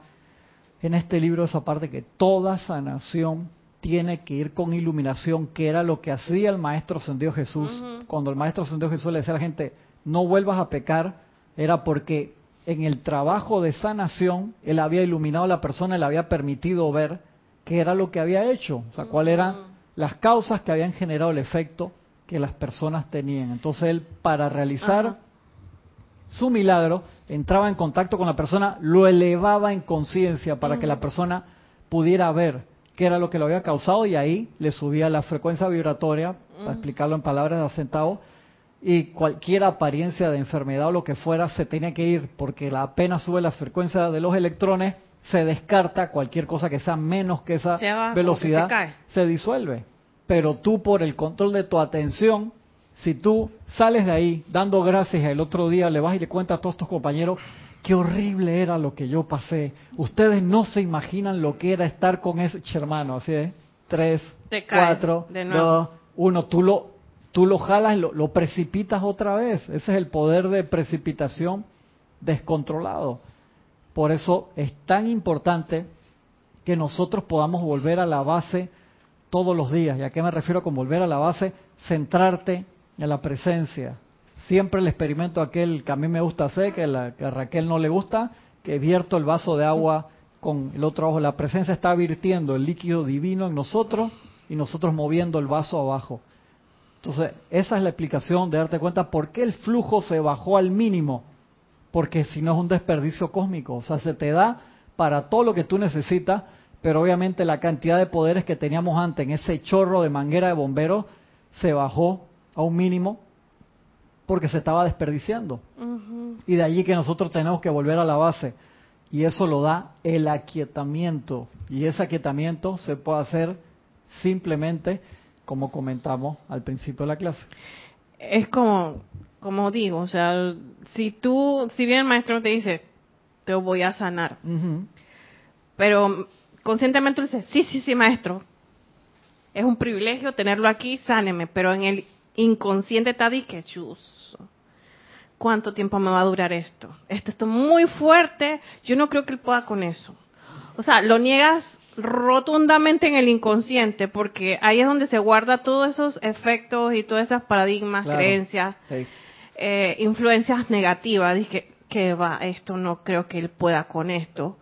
en este libro, esa parte que toda sanación tiene que ir con iluminación, que era lo que hacía el Maestro Ascendido Jesús. Cuando el Maestro Ascendido Jesús le decía a la gente, no vuelvas a pecar, era porque en el trabajo de sanación, él había iluminado a la persona, le había permitido ver qué era lo que había hecho, o sea, cuáles eran las causas que habían generado el efecto que las personas tenían. Entonces él, para realizar su milagro, entraba en contacto con la persona, lo elevaba en conciencia para que la persona pudiera ver qué era lo que lo había causado y ahí le subía la frecuencia vibratoria, para explicarlo en palabras de asentado, y cualquier apariencia de enfermedad o lo que fuera se tenía que ir, porque apenas sube la frecuencia de los electrones, se descarta cualquier cosa que sea menos que esa velocidad, se disuelve. Pero tú por el control de tu atención si tú sales de ahí dando gracias el otro día le vas y le cuentas a todos tus compañeros qué horrible era lo que yo pasé. Ustedes no se imaginan lo que era estar con ese hermano, así es. Tres, cuatro, dos, uno. Tú lo, tú lo jalas, lo, precipitas otra vez. Ese es el poder de precipitación descontrolado. Por eso es tan importante que nosotros podamos volver a la base todos los días. ¿Y a qué me refiero con volver a la base? Centrarte en la presencia. Siempre el experimento aquel que a mí me gusta hacer, que, a Raquel no le gusta, que vierto el vaso de agua con el otro ojo. La presencia está virtiendo el líquido divino en nosotros y nosotros moviendo el vaso abajo. Entonces, esa es la explicación de darte cuenta por qué el flujo se bajó al mínimo. Porque si no es un desperdicio cósmico. O sea, se te da para todo lo que tú necesitas, pero obviamente la cantidad de poderes que teníamos antes en ese chorro de manguera de bomberos se bajó a un mínimo porque se estaba desperdiciando. Y de allí que nosotros tenemos que volver a la base. Y eso lo da el aquietamiento. Y ese aquietamiento se puede hacer simplemente como comentamos al principio de la clase. Es como, como digo, o sea, si tú, si bien el maestro te dice, te voy a sanar, pero conscientemente tú dices, sí, sí, sí, maestro, es un privilegio tenerlo aquí, sáneme, pero en el inconsciente está que chus. ¿Cuánto tiempo me va a durar esto? Esto está muy fuerte. Yo no creo que él pueda con eso. o sea, lo niegas rotundamente en el inconsciente, porque ahí es donde se guarda todos esos efectos y todas esas paradigmas, creencias, eh, influencias negativas. Dije, que va, esto no creo que él pueda con esto.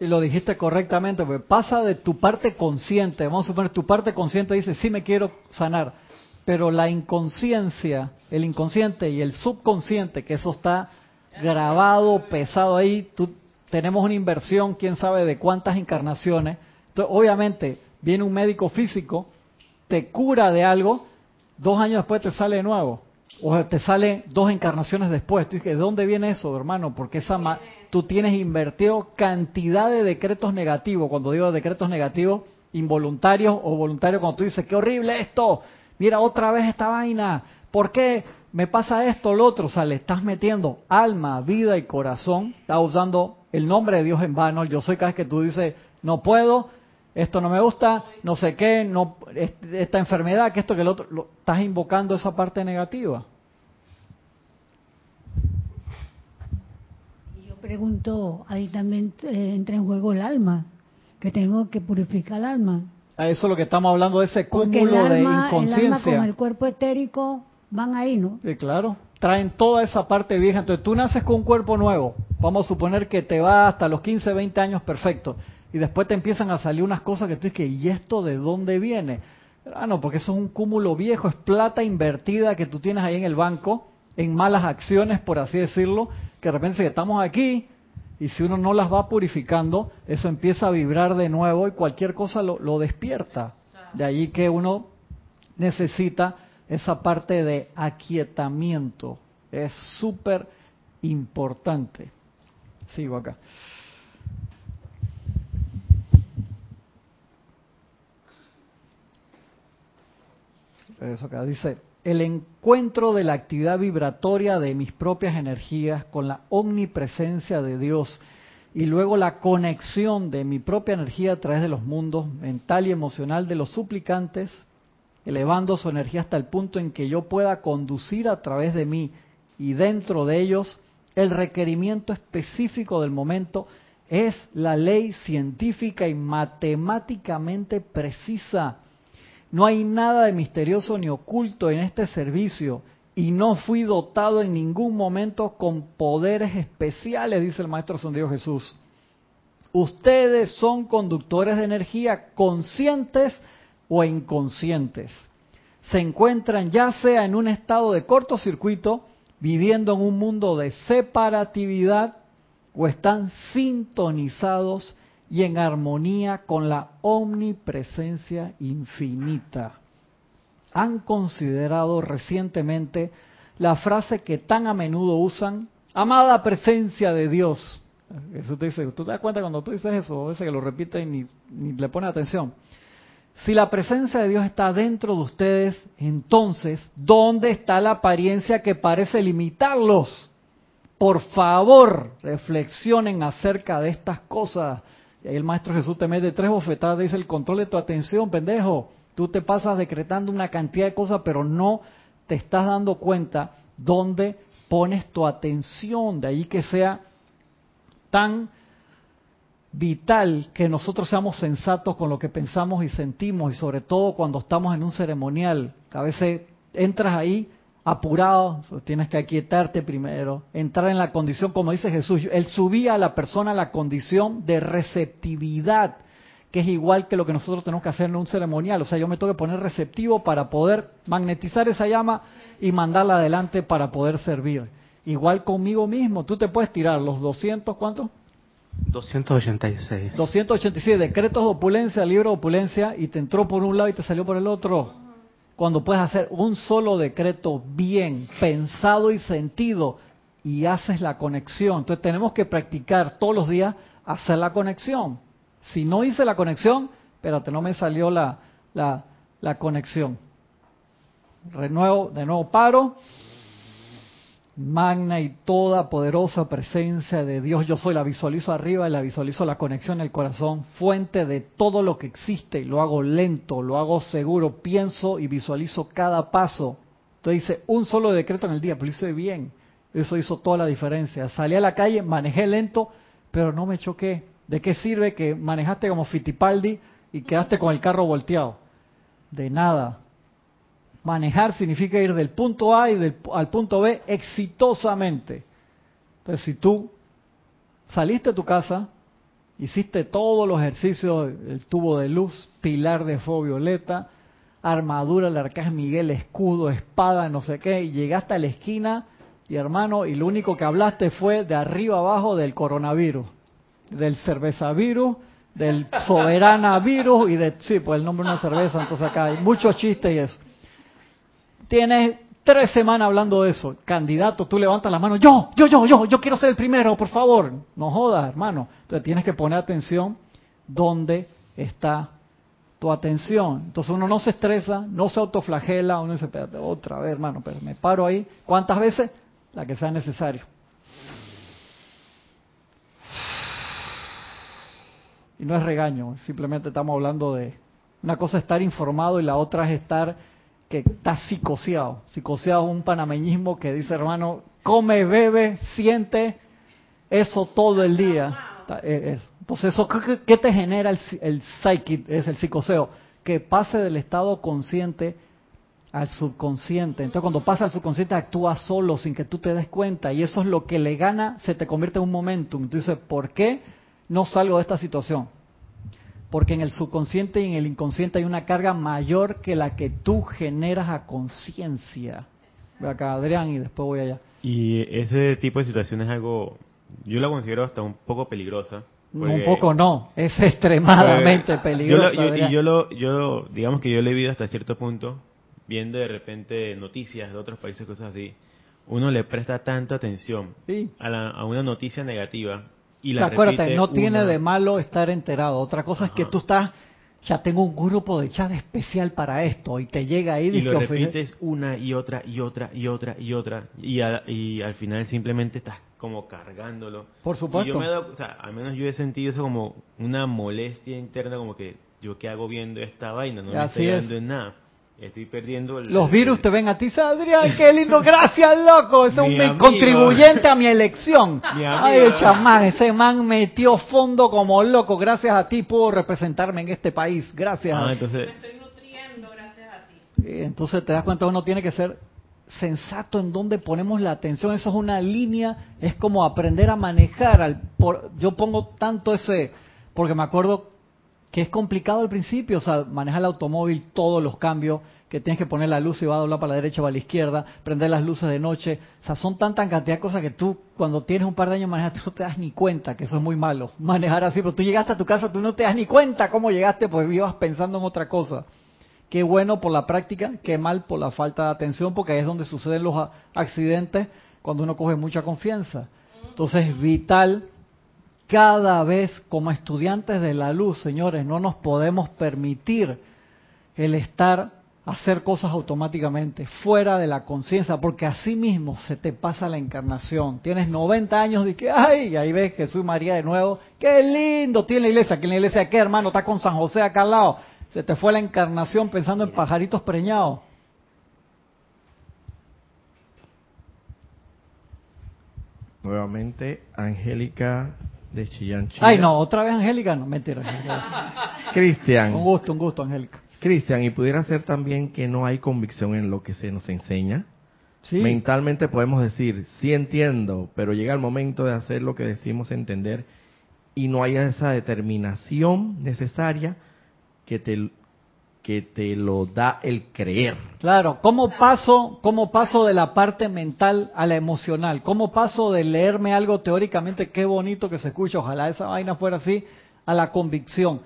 Y lo dijiste correctamente, porque pasa de tu parte consciente, vamos a suponer, tu parte consciente dice, sí me quiero sanar, pero la inconsciencia, el inconsciente y el subconsciente, que eso está grabado, pesado ahí, tú, tenemos una inversión, quién sabe de cuántas encarnaciones. Entonces, obviamente, viene un médico físico, te cura de algo, dos años después te sale de nuevo, o te sale dos encarnaciones después. ¿de dónde viene eso, hermano? Porque esa tú tienes invertido cantidad de decretos negativos. Cuando digo decretos negativos, involuntarios o voluntarios, cuando tú dices, qué horrible esto, mira otra vez esta vaina, ¿por qué me pasa esto, lo otro? O sea, le estás metiendo alma, vida y corazón, estás usando el nombre de Dios en vano. Yo soy cada vez que tú dices, no puedo, esto no me gusta, no sé qué, no, esta enfermedad, que esto, que el otro, lo, estás invocando esa parte negativa. pregunto, ahí también eh, entra en juego el alma, que tenemos que purificar el alma. A eso es lo que estamos hablando de ese cúmulo de inconsciencia. El alma con el cuerpo etérico van ahí, ¿no? Sí, claro. Traen toda esa parte vieja. Entonces tú naces con un cuerpo nuevo. Vamos a suponer que te va hasta los 15, 20 años perfecto. Y después te empiezan a salir unas cosas que tú dices, ¿y esto de dónde viene? Ah, no, porque eso es un cúmulo viejo, es plata invertida que tú tienes ahí en el banco, en malas acciones, por así decirlo, que de repente estamos aquí y si uno no las va purificando, eso empieza a vibrar de nuevo y cualquier cosa lo, lo despierta. De ahí que uno necesita esa parte de aquietamiento. Es súper importante. Sigo acá. Eso acá dice, el encuentro de la actividad vibratoria de mis propias energías con la omnipresencia de Dios y luego la conexión de mi propia energía a través de los mundos mental y emocional de los suplicantes, elevando su energía hasta el punto en que yo pueda conducir a través de mí y dentro de ellos el requerimiento específico del momento es la ley científica y matemáticamente precisa no hay nada de misterioso ni oculto en este servicio y no fui dotado en ningún momento con poderes especiales, dice el Maestro Dios Jesús. Ustedes son conductores de energía conscientes o inconscientes. Se encuentran ya sea en un estado de cortocircuito, viviendo en un mundo de separatividad, o están sintonizados y en armonía con la omnipresencia infinita. ¿Han considerado recientemente la frase que tan a menudo usan, amada presencia de Dios? Eso te dice, ¿tú te das cuenta cuando tú dices eso? A veces que lo repite y ni, ni le pone atención. Si la presencia de Dios está dentro de ustedes, entonces, ¿dónde está la apariencia que parece limitarlos? Por favor, reflexionen acerca de estas cosas. Y ahí el Maestro Jesús te mete tres bofetadas, dice el control de tu atención, pendejo. Tú te pasas decretando una cantidad de cosas, pero no te estás dando cuenta dónde pones tu atención. De ahí que sea tan vital que nosotros seamos sensatos con lo que pensamos y sentimos, y sobre todo cuando estamos en un ceremonial. A veces entras ahí apurado, tienes que aquietarte primero, entrar en la condición, como dice Jesús, él subía a la persona a la condición de receptividad, que es igual que lo que nosotros tenemos que hacer en un ceremonial, o sea, yo me tengo que poner receptivo para poder magnetizar esa llama y mandarla adelante para poder servir. Igual conmigo mismo, tú te puedes tirar los 200, ¿cuántos? 286. 286 decretos de opulencia, libro de opulencia, y te entró por un lado y te salió por el otro cuando puedes hacer un solo decreto bien pensado y sentido y haces la conexión. Entonces tenemos que practicar todos los días hacer la conexión. Si no hice la conexión, espérate, no me salió la, la, la conexión. Renuevo, de nuevo paro magna y toda poderosa presencia de Dios. Yo soy, la visualizo arriba la visualizo la conexión en el corazón, fuente de todo lo que existe. Y lo hago lento, lo hago seguro, pienso y visualizo cada paso. Entonces dice, un solo decreto en el día, pero lo hice bien. Eso hizo toda la diferencia. Salí a la calle, manejé lento, pero no me choqué. ¿De qué sirve que manejaste como Fittipaldi y quedaste con el carro volteado? De nada. Manejar significa ir del punto A y al punto B exitosamente. Entonces, si tú saliste de tu casa, hiciste todos los ejercicios, el tubo de luz, pilar de fuego violeta, armadura del arcángel Miguel, escudo, espada, no sé qué, y llegaste a la esquina y hermano, y lo único que hablaste fue de arriba abajo del coronavirus, del cerveza virus, del soberana virus y de, sí, pues el nombre de una cerveza, entonces acá hay muchos chistes y eso. Tienes tres semanas hablando de eso. Candidato, tú levantas la mano, yo, yo, yo, yo, yo quiero ser el primero, por favor. No jodas, hermano. Entonces tienes que poner atención dónde está tu atención. Entonces uno no se estresa, no se autoflagela, uno dice, espérate, otra vez, hermano, pero me paro ahí. ¿Cuántas veces? La que sea necesario. Y no es regaño, simplemente estamos hablando de una cosa es estar informado y la otra es estar que está psicoseado. Psicoseado es un panameñismo que dice, hermano, come, bebe, siente eso todo el día. Eh, Entonces, eso ¿qué te genera el, el es el psicoseo? Que pase del estado consciente al subconsciente. Entonces, cuando pasa al subconsciente, actúa solo, sin que tú te des cuenta. Y eso es lo que le gana, se te convierte en un momentum. Entonces, ¿por qué no salgo de esta situación? Porque en el subconsciente y en el inconsciente hay una carga mayor que la que tú generas a conciencia. Voy acá, Adrián, y después voy allá. Y ese tipo de situación es algo, yo la considero hasta un poco peligrosa. un poco no, es extremadamente peligrosa. Yo y yo lo, yo, digamos que yo le he vivido hasta cierto punto, viendo de repente noticias de otros países, cosas así, uno le presta tanta atención a, a una noticia negativa y acuérdate, no tiene de malo estar enterado. Otra cosa es que tú estás, ya tengo un grupo de chat especial para esto y te llega ahí y lo repites una y otra y otra y otra y otra y, y al final simplemente estás como cargándolo. Por supuesto. yo me o sea, al menos yo he sentido eso como una molestia interna, como que yo qué hago viendo esta vaina, no me estoy dando en nada. Estoy perdiendo Los virus te ven a ti, Adrián, (laughs) qué lindo, gracias, loco. Es un contribuyente a mi elección. Ay, el chamán, ese man metió fondo como loco. Gracias a ti puedo representarme en este país. Gracias. Ah, entonces... Me estoy nutriendo gracias a ti. Entonces te das cuenta, uno tiene que ser sensato en dónde ponemos la atención. Eso es una línea, es como aprender a manejar. Al, por, yo pongo tanto ese, porque me acuerdo que es complicado al principio, o sea, manejar el automóvil, todos los cambios, que tienes que poner la luz y va a doblar para la derecha o para la izquierda, prender las luces de noche, o sea, son tantas cantidad de cosas que tú, cuando tienes un par de años manejando, no te das ni cuenta, que eso es muy malo, (laughs) manejar así, pero tú llegaste a tu casa, tú no te das ni cuenta cómo llegaste, pues ibas pensando en otra cosa. Qué bueno por la práctica, qué mal por la falta de atención, porque es donde suceden los accidentes cuando uno coge mucha confianza. Entonces es vital cada vez como estudiantes de la luz, señores, no nos podemos permitir el estar hacer cosas automáticamente, fuera de la conciencia, porque así mismo se te pasa la encarnación. Tienes 90 años y que, ay, y ahí ves Jesús y María de nuevo, qué lindo tiene la iglesia, que en la iglesia, ¿qué hermano? Está con San José acá al lado. Se te fue la encarnación pensando en pajaritos preñados. Nuevamente, Angélica de Chillán, Ay, no, otra vez Angélica, no, mentira. (laughs) Cristian. Un gusto, un gusto, Angélica. Cristian, ¿y pudiera ser también que no hay convicción en lo que se nos enseña? Sí. Mentalmente podemos decir, sí entiendo, pero llega el momento de hacer lo que decimos entender y no hay esa determinación necesaria que te, que te lo da el creer. Claro, ¿cómo paso, cómo paso de la parte mental a la emocional? ¿Cómo paso de leerme algo teóricamente, qué bonito que se escucha, ojalá esa vaina fuera así, a la convicción?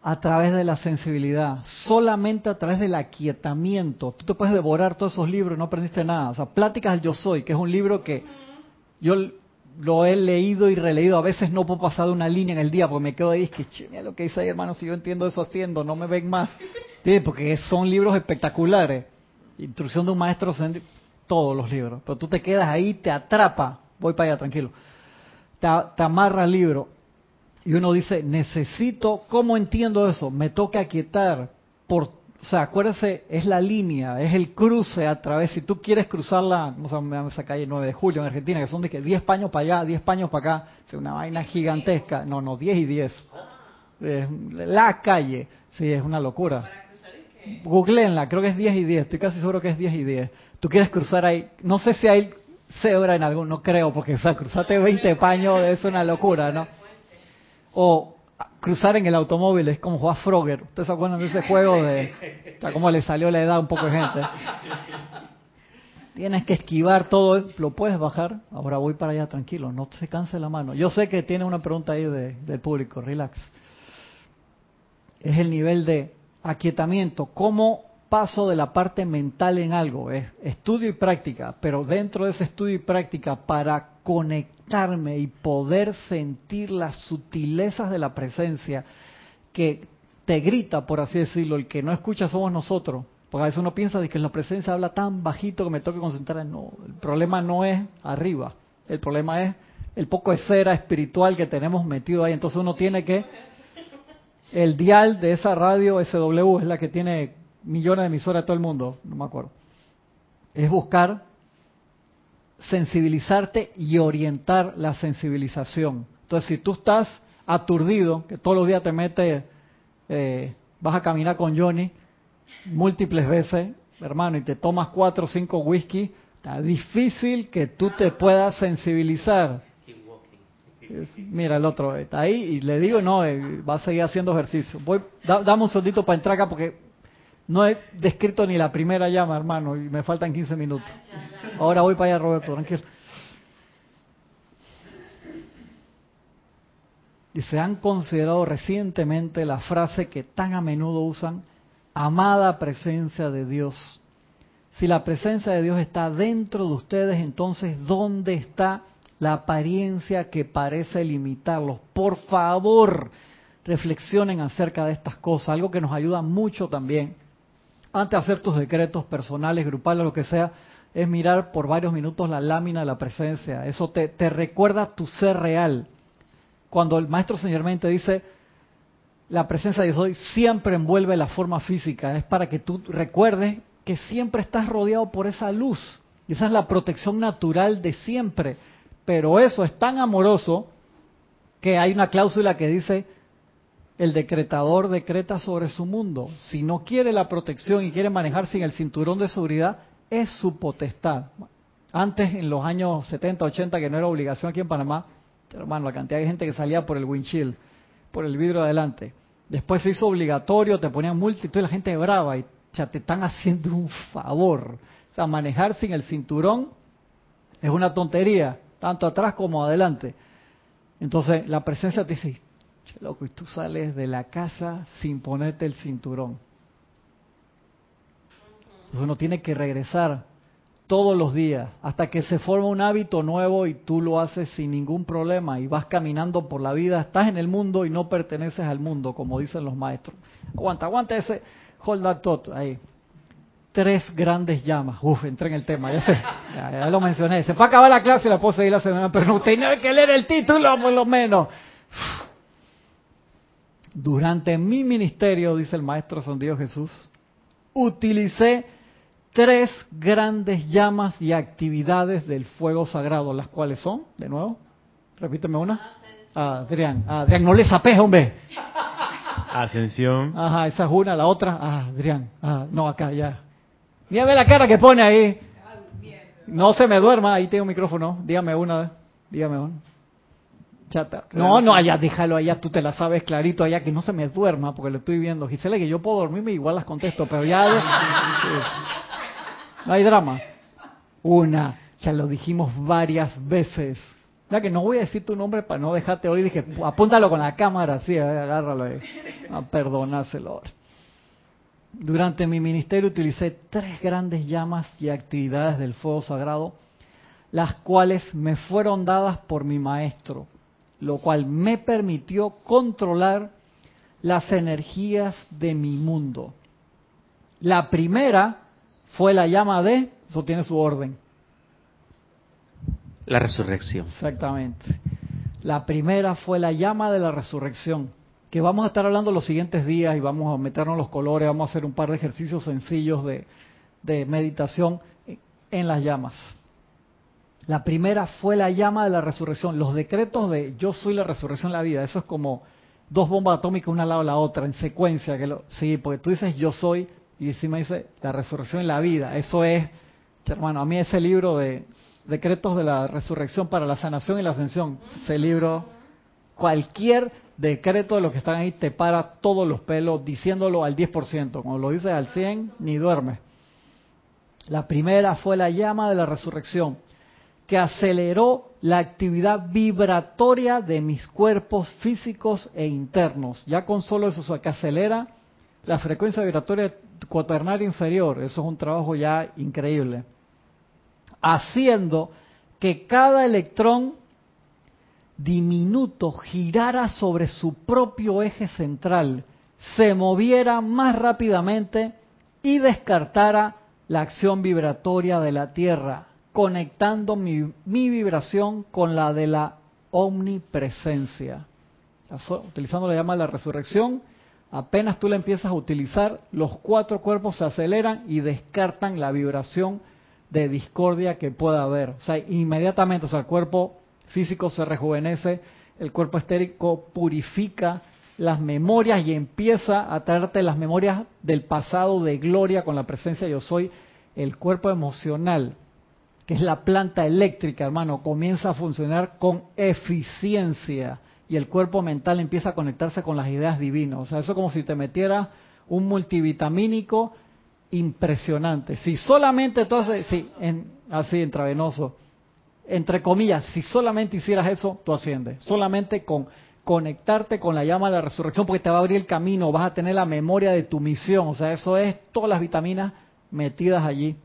A través de la sensibilidad, solamente a través del aquietamiento. Tú te puedes devorar todos esos libros no aprendiste nada. O sea, Pláticas del Yo Soy, que es un libro que yo lo he leído y releído. A veces no puedo pasar de una línea en el día porque me quedo ahí, es que, che, mira lo que dice ahí, hermano, si yo entiendo eso haciendo, no me ven más. Sí, porque son libros espectaculares. Instrucción de un maestro, todos los libros. Pero tú te quedas ahí, te atrapa. Voy para allá, tranquilo. Te, amarra el libro. Y uno dice, necesito, ¿cómo entiendo eso? Me toca aquietar por o sea, acuérdese, es la línea, es el cruce a través, si tú quieres cruzar la, no sé, esa calle 9 de julio en Argentina, que son de que 10 paños para allá, 10 paños para acá, es una vaina gigantesca, no, no, 10 y 10. la calle, sí, es una locura. Googleenla, creo que es 10 y 10, estoy casi seguro que es 10 y 10. Tú quieres cruzar ahí, no sé si hay cebra en algún, no creo, porque o sea, cruzarte 20 paños es una locura, ¿no? O cruzar en el automóvil es como jugar Frogger. ¿Ustedes se acuerdan de ese juego de cómo le salió la edad a un poco de gente? Tienes que esquivar todo, lo puedes bajar. Ahora voy para allá tranquilo, no se canse la mano. Yo sé que tiene una pregunta ahí del público, relax. Es el nivel de aquietamiento. ¿Cómo paso de la parte mental en algo? Es estudio y práctica, pero dentro de ese estudio y práctica para conectarme y poder sentir las sutilezas de la presencia que te grita, por así decirlo, el que no escucha somos nosotros. Porque a veces uno piensa de que la presencia habla tan bajito que me toque concentrar. No, el problema no es arriba, el problema es el poco de cera espiritual que tenemos metido ahí. Entonces uno tiene que, el dial de esa radio SW es la que tiene millones de emisoras de todo el mundo, no me acuerdo, es buscar sensibilizarte y orientar la sensibilización. Entonces, si tú estás aturdido, que todos los días te metes, eh, vas a caminar con Johnny múltiples veces, hermano, y te tomas cuatro o cinco whisky, está difícil que tú te puedas sensibilizar. Mira, el otro está ahí y le digo, no, eh, va a seguir haciendo ejercicio. Voy, dame un segundito para entrar acá porque no he descrito ni la primera llama, hermano, y me faltan 15 minutos. Ahora voy para allá, Roberto, tranquilo. Y se han considerado recientemente la frase que tan a menudo usan, amada presencia de Dios. Si la presencia de Dios está dentro de ustedes, entonces ¿dónde está la apariencia que parece limitarlos? Por favor, reflexionen acerca de estas cosas, algo que nos ayuda mucho también antes de hacer tus decretos personales, grupales, lo que sea, es mirar por varios minutos la lámina de la presencia. Eso te, recuerda tu ser real. Cuando el maestro señormente dice, la presencia de Dios hoy siempre envuelve la forma física, es para que tú recuerdes que siempre estás rodeado por esa luz. Y esa es la protección natural de siempre. Pero eso es tan amoroso que hay una cláusula que dice, el decretador decreta sobre su mundo. Si no quiere la protección y quiere manejar sin el cinturón de seguridad, es su potestad. Antes, en los años 70, 80, que no era obligación aquí en Panamá, hermano, la cantidad de gente que salía por el windshield, por el vidrio adelante. Después se hizo obligatorio, te ponían multitud y la gente brava y ya te están haciendo un favor. O sea, manejar sin el cinturón es una tontería, tanto atrás como adelante. Entonces, la presencia te dice, loco, y tú sales de la casa sin ponerte el cinturón. Entonces uno tiene que regresar todos los días hasta que se forma un hábito nuevo y tú lo haces sin ningún problema y vas caminando por la vida, estás en el mundo y no perteneces al mundo, como dicen los maestros. Aguanta, aguanta ese hold that thought ahí. Tres grandes llamas. Uf, entré en el tema, ya sé, ya, lo mencioné. Se fue a acabar la clase y la puedo seguir la semana, pero no tenía que leer el título por lo menos. Durante mi ministerio, dice el Maestro San Dios Jesús, utilicé tres grandes llamas y actividades del fuego sagrado, las cuales son, de nuevo, repíteme una. Adrián, Adrián, no le sapes, hombre. Ascensión. Ajá, esa es una, la otra, ah, Adrián, ah, no, acá ya. Mira la cara que pone ahí. No se me duerma, ahí tengo micrófono, dígame una, dígame una. No, no, allá déjalo allá, tú te la sabes clarito allá, que no se me duerma, porque lo estoy viendo. Gisela, que yo puedo dormirme, igual las contesto, pero ya... No hay drama. Una, ya lo dijimos varias veces. Ya que no voy a decir tu nombre para no dejarte hoy, dije, apúntalo con la cámara, sí, agárralo ahí. A perdonáselo. Durante mi ministerio utilicé tres grandes llamas y actividades del fuego sagrado, las cuales me fueron dadas por mi maestro lo cual me permitió controlar las energías de mi mundo. La primera fue la llama de, eso tiene su orden. La resurrección. Exactamente. La primera fue la llama de la resurrección. Que vamos a estar hablando los siguientes días y vamos a meternos los colores, vamos a hacer un par de ejercicios sencillos de, de meditación en las llamas. La primera fue la llama de la resurrección, los decretos de yo soy la resurrección de la vida, eso es como dos bombas atómicas una al lado de la otra en secuencia, que lo, sí, porque tú dices yo soy y encima dice la resurrección de la vida, eso es, hermano, a mí ese libro de decretos de la resurrección para la sanación y la ascensión, ese libro, cualquier decreto de los que están ahí te para todos los pelos diciéndolo al 10%, como lo dices al 100, ni duerme. La primera fue la llama de la resurrección que aceleró la actividad vibratoria de mis cuerpos físicos e internos. Ya con solo eso, o que acelera la frecuencia vibratoria cuaternaria inferior. Eso es un trabajo ya increíble. Haciendo que cada electrón diminuto girara sobre su propio eje central, se moviera más rápidamente y descartara la acción vibratoria de la Tierra, conectando mi, vibración con la de la omnipresencia. Utilizando la llama la resurrección, apenas tú la empiezas a utilizar, los cuatro cuerpos se aceleran y descartan la vibración de discordia que pueda haber. O sea, inmediatamente, o sea, el cuerpo físico se rejuvenece, el cuerpo estérico purifica las memorias y empieza a traerte las memorias del pasado de gloria con la presencia yo soy, el cuerpo emocional que es la planta eléctrica, hermano, comienza a funcionar con eficiencia y el cuerpo mental empieza a conectarse con las ideas divinas. O sea, eso es como si te metiera un multivitamínico impresionante. Si solamente haces, sí, en, así intravenoso, entre comillas, si solamente hicieras eso, tú asciendes. Solamente con conectarte con la llama de la resurrección, porque te va a abrir el camino, vas a tener la memoria de tu misión. O sea, eso es todas las vitaminas metidas allí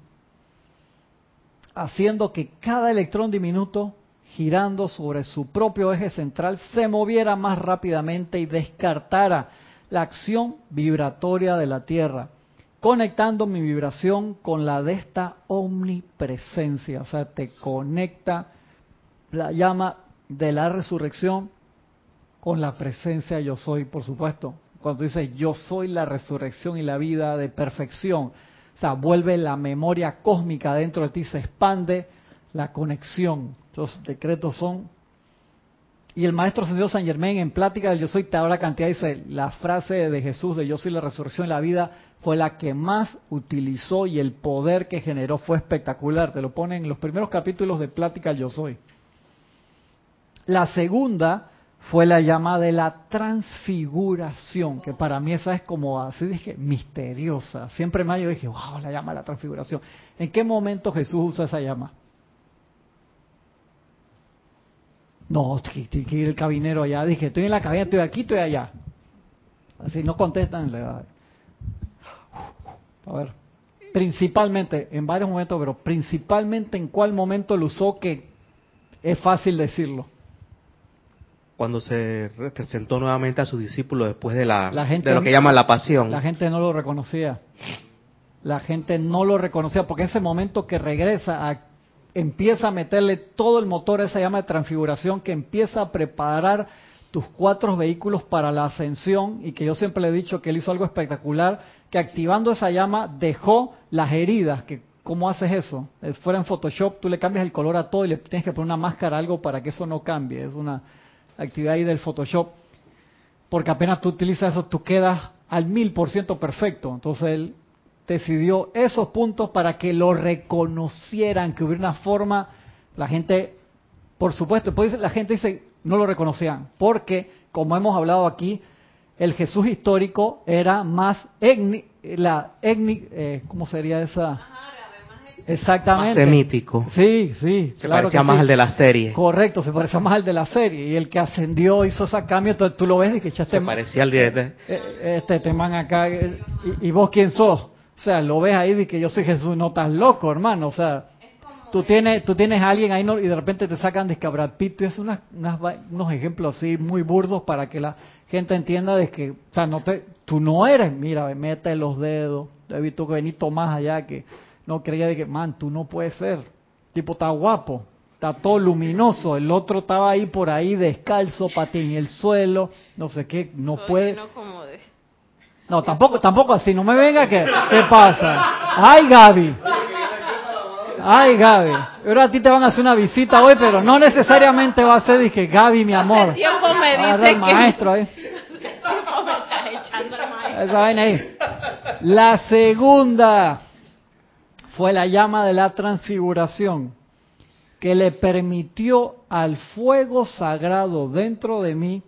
haciendo que cada electrón diminuto girando sobre su propio eje central se moviera más rápidamente y descartara la acción vibratoria de la Tierra, conectando mi vibración con la de esta omnipresencia, o sea, te conecta la llama de la resurrección con la presencia yo soy, por supuesto. Cuando dices yo soy la resurrección y la vida de perfección, o sea, vuelve la memoria cósmica dentro de ti, se expande la conexión. Estos decretos son... Y el maestro ascendido San Germán en plática del Yo Soy te habla cantidad, dice, la frase de Jesús de Yo soy la resurrección y la vida fue la que más utilizó y el poder que generó fue espectacular. Te lo pone en los primeros capítulos de plática del Yo Soy. La segunda fue la llama de la transfiguración, que para mí esa es como así dije, misteriosa. Siempre más yo dije, wow, la llama de la transfiguración. ¿En qué momento Jesús usa esa llama? No, tiene que ir el cabinero allá. Dije, estoy en la cabina, estoy aquí, estoy allá. Así no contestan. A ver, principalmente, en varios momentos, pero principalmente en cuál momento lo usó que es fácil decirlo cuando se presentó nuevamente a sus discípulos después de, la, de lo que llaman la pasión. La gente no lo reconocía. La gente no lo reconocía porque ese momento que regresa empieza a meterle todo el motor a esa llama de transfiguración que empieza a preparar tus cuatro vehículos para la ascensión y que yo siempre le he dicho que él hizo algo espectacular, que activando esa llama dejó las heridas, que ¿cómo haces eso? Eh, fuera en Photoshop tú le cambias el color a todo y le tienes que poner una máscara algo para que eso no cambie, es una actividad ahí del Photoshop, porque apenas tú utilizas eso, tú quedas al mil por ciento perfecto. Entonces él decidió esos puntos para que lo reconocieran, que hubiera una forma, la gente, por supuesto, pues la gente dice, no lo reconocían, porque como hemos hablado aquí, el Jesús histórico era más etni, la etni, eh, ¿cómo sería esa? Exactamente. semítico. Sí, sí. Se parecía más al de la serie. Correcto, se parecía más al de la serie. Y el que ascendió hizo ese cambio, entonces tú lo ves y que ya Se parecía al de... Eh, eh, este, te man acá, y, vos quién sos? O sea, lo ves ahí y que yo soy Jesús, no estás loco, hermano. O sea, tú tienes, tú tienes a alguien ahí y de repente te sacan de Pito y es unas, unos ejemplos así muy burdos para que la gente entienda de que, o sea, no te, tú no eres, mira, mete los dedos, he visto que venís más allá que no creía de que, man, tú no puedes ser. tipo está guapo. está todo luminoso, el otro estaba ahí por ahí descalzo, patín en el suelo, no sé qué, no puede. No, tampoco, tampoco así, no me venga que, ¿qué pasa? Ay, Gaby. Ay, Gaby. Ahora a ti te van a hacer una visita hoy, pero no necesariamente va a ser, dije, Gaby, mi amor. tiempo me dice (laughs) el maestro ahí. Esa vaina ahí. La segunda fue la llama de la transfiguración que le permitió al fuego sagrado dentro de mí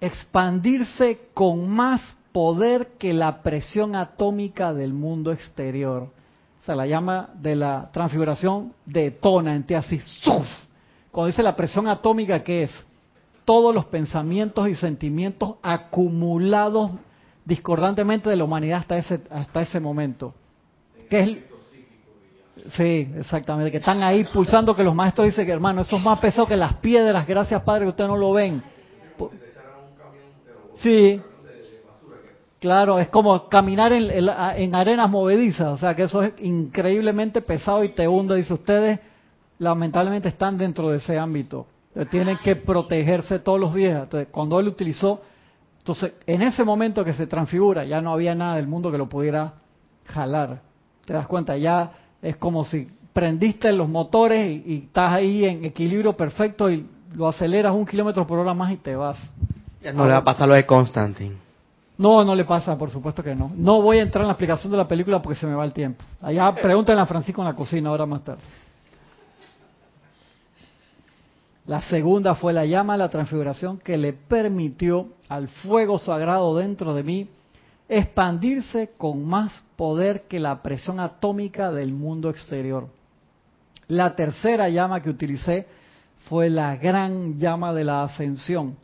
expandirse con más poder que la presión atómica del mundo exterior. O sea, la llama de la transfiguración detona en ti así. ¡suf! Cuando dice la presión atómica, ¿qué es? Todos los pensamientos y sentimientos acumulados discordantemente de la humanidad hasta ese, hasta ese momento. ¿Qué es, Sí, exactamente, que están ahí pulsando que los maestros dicen que hermano, eso es más pesado que las piedras, gracias Padre que ustedes no lo ven. Sí, claro, es como caminar en, en, arenas movedizas, o sea que eso es increíblemente pesado y te hunde, dice ustedes, lamentablemente están dentro de ese ámbito, tienen que protegerse todos los días. Cuando él utilizó, entonces en ese momento que se transfigura, ya no había nada del mundo que lo pudiera jalar, te das cuenta, ya es como si prendiste los motores y, estás ahí en equilibrio perfecto y lo aceleras un kilómetro por hora más y te vas. Ya no le va a pasar lo de Constantine. No, no le pasa, por supuesto que no. No voy a entrar en la explicación de la película porque se me va el tiempo. Allá pregúntenle a Francisco en la cocina ahora más tarde. La segunda fue la llama de la transfiguración que le permitió al fuego sagrado dentro de mí expandirse con más poder que la presión atómica del mundo exterior. La tercera llama que utilicé fue la gran llama de la ascensión,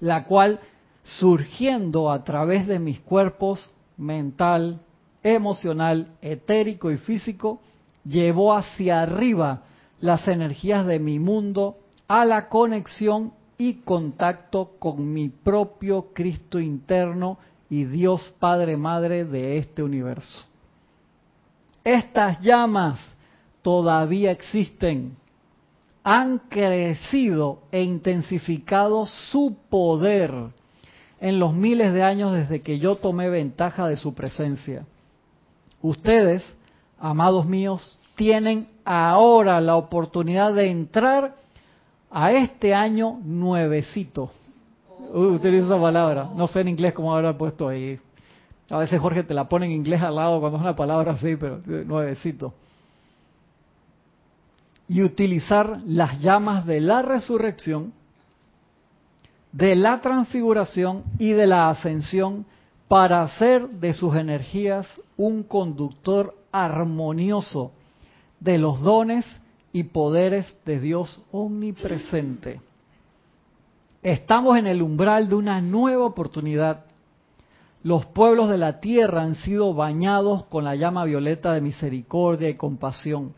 la cual surgiendo a través de mis cuerpos mental, emocional, etérico y físico, llevó hacia arriba las energías de mi mundo a la conexión y contacto con mi propio Cristo interno y Dios Padre Madre de este universo. Estas llamas todavía existen, han crecido e intensificado su poder en los miles de años desde que yo tomé ventaja de su presencia. Ustedes, amados míos, tienen ahora la oportunidad de entrar a este año nuevecito Uh, utilizo esa palabra. No sé en inglés cómo habrá puesto ahí. A veces Jorge te la pone en inglés al lado cuando es una palabra así, pero nuevecito. Y utilizar las llamas de la resurrección, de la transfiguración y de la ascensión para hacer de sus energías un conductor armonioso de los dones y poderes de Dios omnipresente. Estamos en el umbral de una nueva oportunidad. Los pueblos de la tierra han sido bañados con la llama violeta de misericordia y compasión.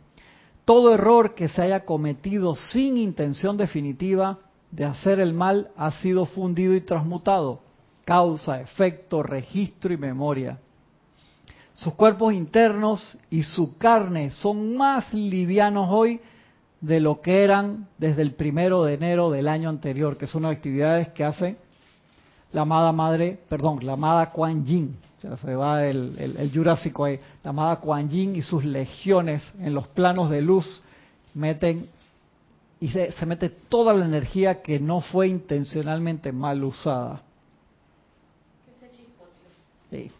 Todo error que se haya cometido sin intención definitiva de hacer el mal ha sido fundido y transmutado. Causa, efecto, registro y memoria. Sus cuerpos internos y su carne son más livianos hoy de lo que eran desde el primero de enero del año anterior, que son actividades que hace la amada madre, perdón, la amada Kuan Yin, se va el, el, Jurásico ahí, la amada Kuan Yin y sus legiones en los planos de luz meten y se, mete toda la energía que no fue intencionalmente mal usada. Sí.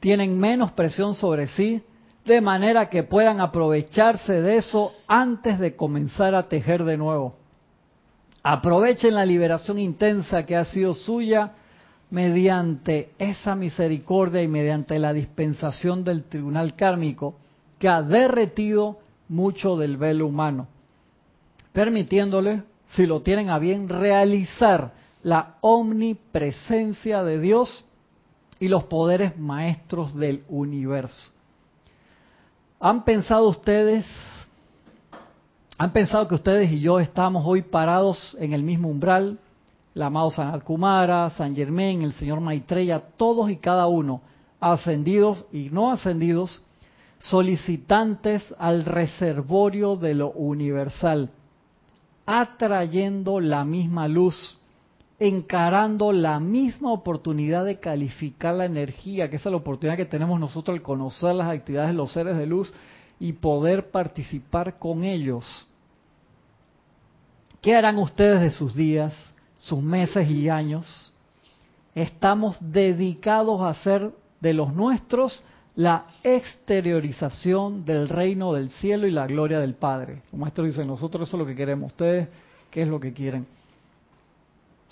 Tienen menos presión sobre sí, de manera que puedan aprovecharse de eso antes de comenzar a tejer de nuevo. Aprovechen la liberación intensa que ha sido suya mediante esa misericordia y mediante la dispensación del tribunal kármico que ha derretido mucho del velo humano, permitiéndole, si lo tienen a bien, realizar la omnipresencia de Dios y los poderes maestros del universo. ¿Han pensado ustedes, han pensado que ustedes y yo estamos hoy parados en el mismo umbral? El amado San Kumara, San Germán, el señor Maitreya, todos y cada uno, ascendidos y no ascendidos, solicitantes al reservorio de lo universal, atrayendo la misma luz, encarando la misma oportunidad de calificar la energía, que es la oportunidad que tenemos nosotros al conocer las actividades de los seres de luz y poder participar con ellos. ¿Qué harán ustedes de sus días, sus meses y años? Estamos dedicados a hacer de los nuestros la exteriorización del reino del cielo y la gloria del Padre. El maestro dice, nosotros eso es lo que queremos, ustedes, ¿qué es lo que quieren?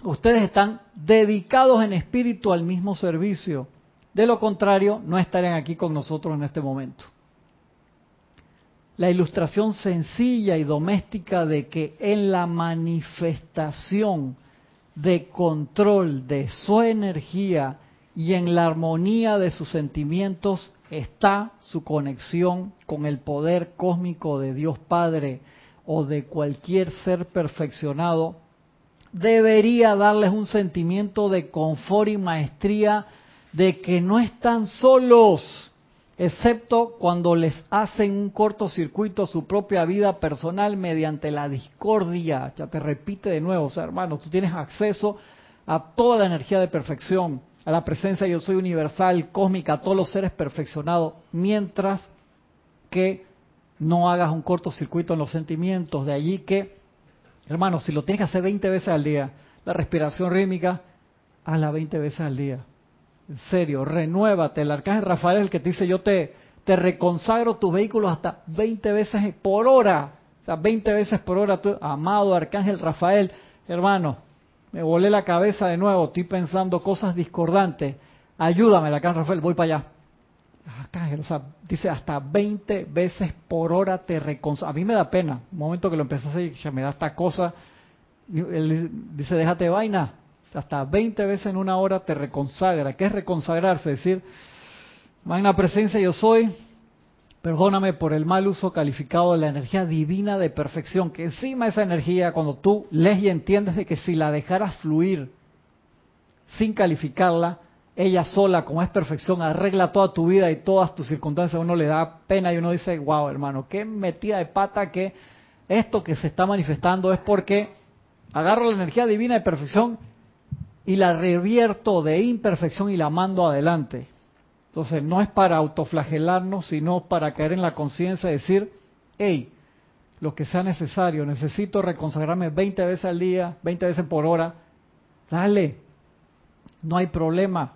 Ustedes están dedicados en espíritu al mismo servicio. De lo contrario, no estarían aquí con nosotros en este momento. La ilustración sencilla y doméstica de que en la manifestación de control de su energía y en la armonía de sus sentimientos está su conexión con el poder cósmico de Dios Padre o de cualquier ser perfeccionado, debería darles un sentimiento de confort y maestría de que no están solos, excepto cuando les hacen un cortocircuito su propia vida personal mediante la discordia. Ya te repite de nuevo, o sea, hermano, tú tienes acceso a toda la energía de perfección, a la presencia yo soy universal, cósmica, a todos los seres perfeccionados, mientras que no hagas un cortocircuito en los sentimientos. De allí que, hermano, si lo tienes que hacer 20 veces al día, la respiración rítmica, hazla 20 veces al día. En serio, renuévate. El arcángel Rafael es el que te dice, yo te, te reconsagro tus vehículos hasta 20 veces por hora. O sea, 20 veces por hora, tu amado arcángel Rafael, hermano, me volé la cabeza de nuevo, estoy pensando cosas discordantes. Ayúdame, arcángel Rafael, voy para allá. O sea, dice hasta 20 veces por hora te reconsagro. A mí me da pena, un momento que lo empecé a hacer, me da esta cosa. Dice, déjate vaina, hasta 20 veces en una hora te reconsagra. ¿Qué es reconsagrarse? Es decir, magna presencia yo soy, perdóname por el mal uso calificado de la energía divina de perfección, que encima esa energía, cuando tú lees y entiendes de que si la dejaras fluir sin calificarla, ella sola, como es perfección, arregla toda tu vida y todas tus circunstancias, uno le da pena y uno dice, wow, hermano, qué metida de pata que esto que se está manifestando es porque agarro la energía divina de perfección y la revierto de imperfección y la mando adelante. Entonces, no es para autoflagelarnos, sino para caer en la conciencia y decir, hey, lo que sea necesario, necesito reconsagrarme 20 veces al día, 20 veces por hora, dale, no hay problema,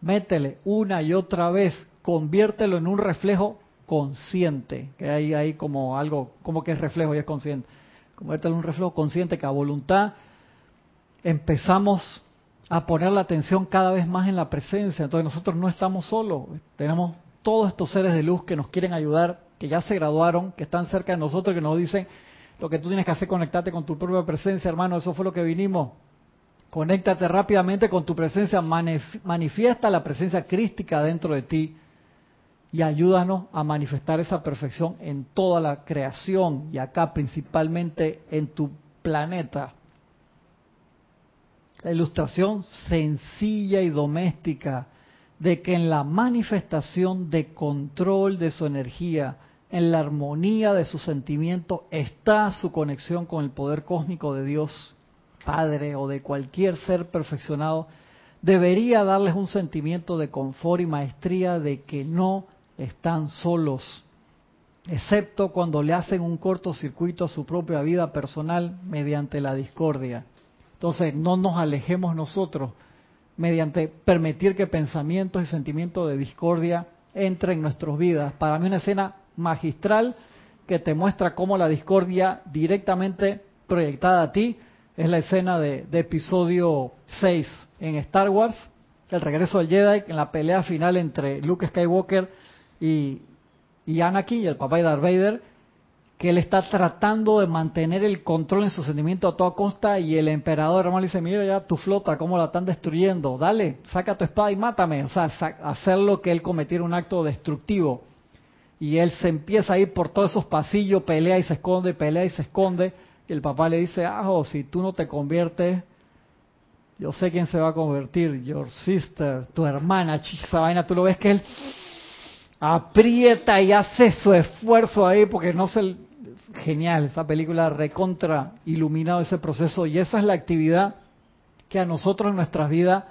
métele una y otra vez, conviértelo en un reflejo consciente, que hay ahí como algo, como que es reflejo y es consciente, conviértelo en un reflejo consciente que a voluntad empezamos a poner la atención cada vez más en la presencia. Entonces nosotros no estamos solos, tenemos todos estos seres de luz que nos quieren ayudar, que ya se graduaron, que están cerca de nosotros, que nos dicen, lo que tú tienes que hacer conectarte con tu propia presencia, hermano, eso fue lo que vinimos. Conéctate rápidamente con tu presencia, manifiesta la presencia crística dentro de ti y ayúdanos a manifestar esa perfección en toda la creación y acá principalmente en tu planeta la ilustración sencilla y doméstica de que en la manifestación de control de su energía, en la armonía de su sentimiento, está su conexión con el poder cósmico de Dios, Padre o de cualquier ser perfeccionado, debería darles un sentimiento de confort y maestría de que no están solos, excepto cuando le hacen un cortocircuito a su propia vida personal mediante la discordia. Entonces, no nos alejemos nosotros mediante permitir que pensamientos y sentimientos de discordia entren en nuestras vidas. Para mí una escena magistral que te muestra cómo la discordia directamente proyectada a ti es la escena de, episodio 6 en Star Wars, el regreso del Jedi, en la pelea final entre Luke Skywalker y, y Anakin y el papá de Darth Vader, que él está tratando de mantener el control en su sentimiento a toda costa y el emperador hermano le dice, mira ya tu flota, cómo la están destruyendo, dale, saca tu espada y mátame, o sea, hacer lo que él cometiera un acto destructivo. Y él se empieza a ir por todos esos pasillos, pelea y se esconde, pelea y se esconde, y el papá le dice, ah, si tú no te conviertes, yo sé quién se va a convertir, your sister, tu hermana, esa vaina, tú lo ves que él aprieta y hace su esfuerzo ahí porque no se genial, esa película recontra iluminado ese proceso y esa es la actividad que a nosotros en nuestras vidas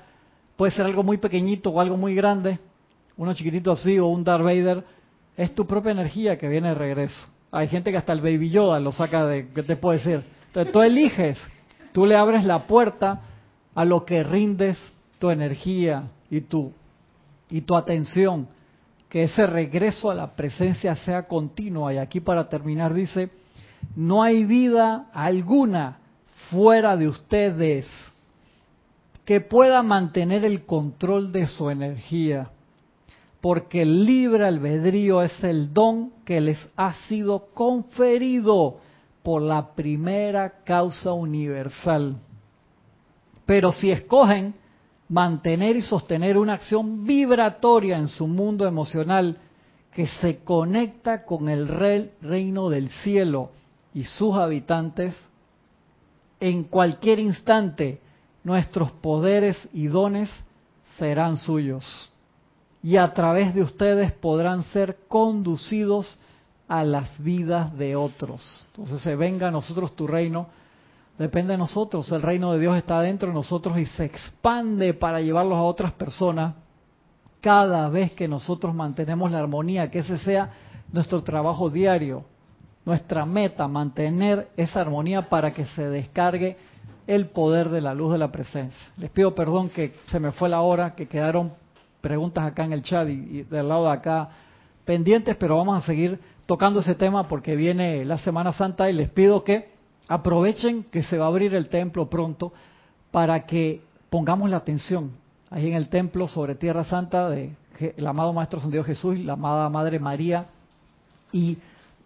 puede ser algo muy pequeñito o algo muy grande, uno chiquitito así o un Darth Vader, es tu propia energía que viene de regreso. Hay gente que hasta el Baby Yoda lo saca de, ¿qué te puedo decir? Entonces tú eliges, tú le abres la puerta a lo que rindes tu energía y tu, y tu atención que ese regreso a la presencia sea continua. Y aquí para terminar dice, no hay vida alguna fuera de ustedes que pueda mantener el control de su energía, porque el libre albedrío es el don que les ha sido conferido por la primera causa universal. Pero si escogen mantener y sostener una acción vibratoria en su mundo emocional que se conecta con el reino del cielo y sus habitantes, en cualquier instante nuestros poderes y dones serán suyos y a través de ustedes podrán ser conducidos a las vidas de otros. Entonces se venga a nosotros tu reino Depende de nosotros. El reino de Dios está dentro de nosotros y se expande para llevarlos a otras personas cada vez que nosotros mantenemos la armonía, que ese sea nuestro trabajo diario, nuestra meta, mantener esa armonía para que se descargue el poder de la luz de la presencia. Les pido perdón que se me fue la hora, que quedaron preguntas acá en el chat y, y del lado de acá pendientes, pero vamos a seguir tocando ese tema porque viene la Semana Santa y les pido que Aprovechen que se va a abrir el templo pronto para que pongamos la atención ahí en el templo sobre Tierra Santa de el amado Maestro Santiago Jesús la amada Madre María y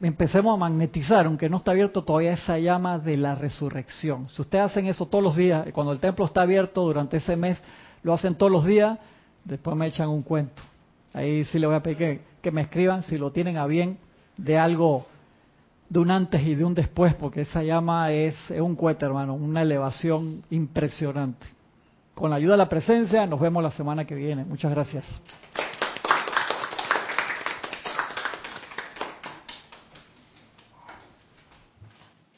empecemos a magnetizar, aunque no está abierto todavía esa llama de la resurrección. Si ustedes hacen eso todos los días, cuando el templo está abierto durante ese mes, lo hacen todos los días, después me echan un cuento. Ahí sí le voy a pedir que me escriban si lo tienen a bien de algo de un antes y de un después, porque esa llama es, un cohete, hermano, una elevación impresionante. Con la ayuda de la presencia, nos vemos la semana que viene. Muchas gracias.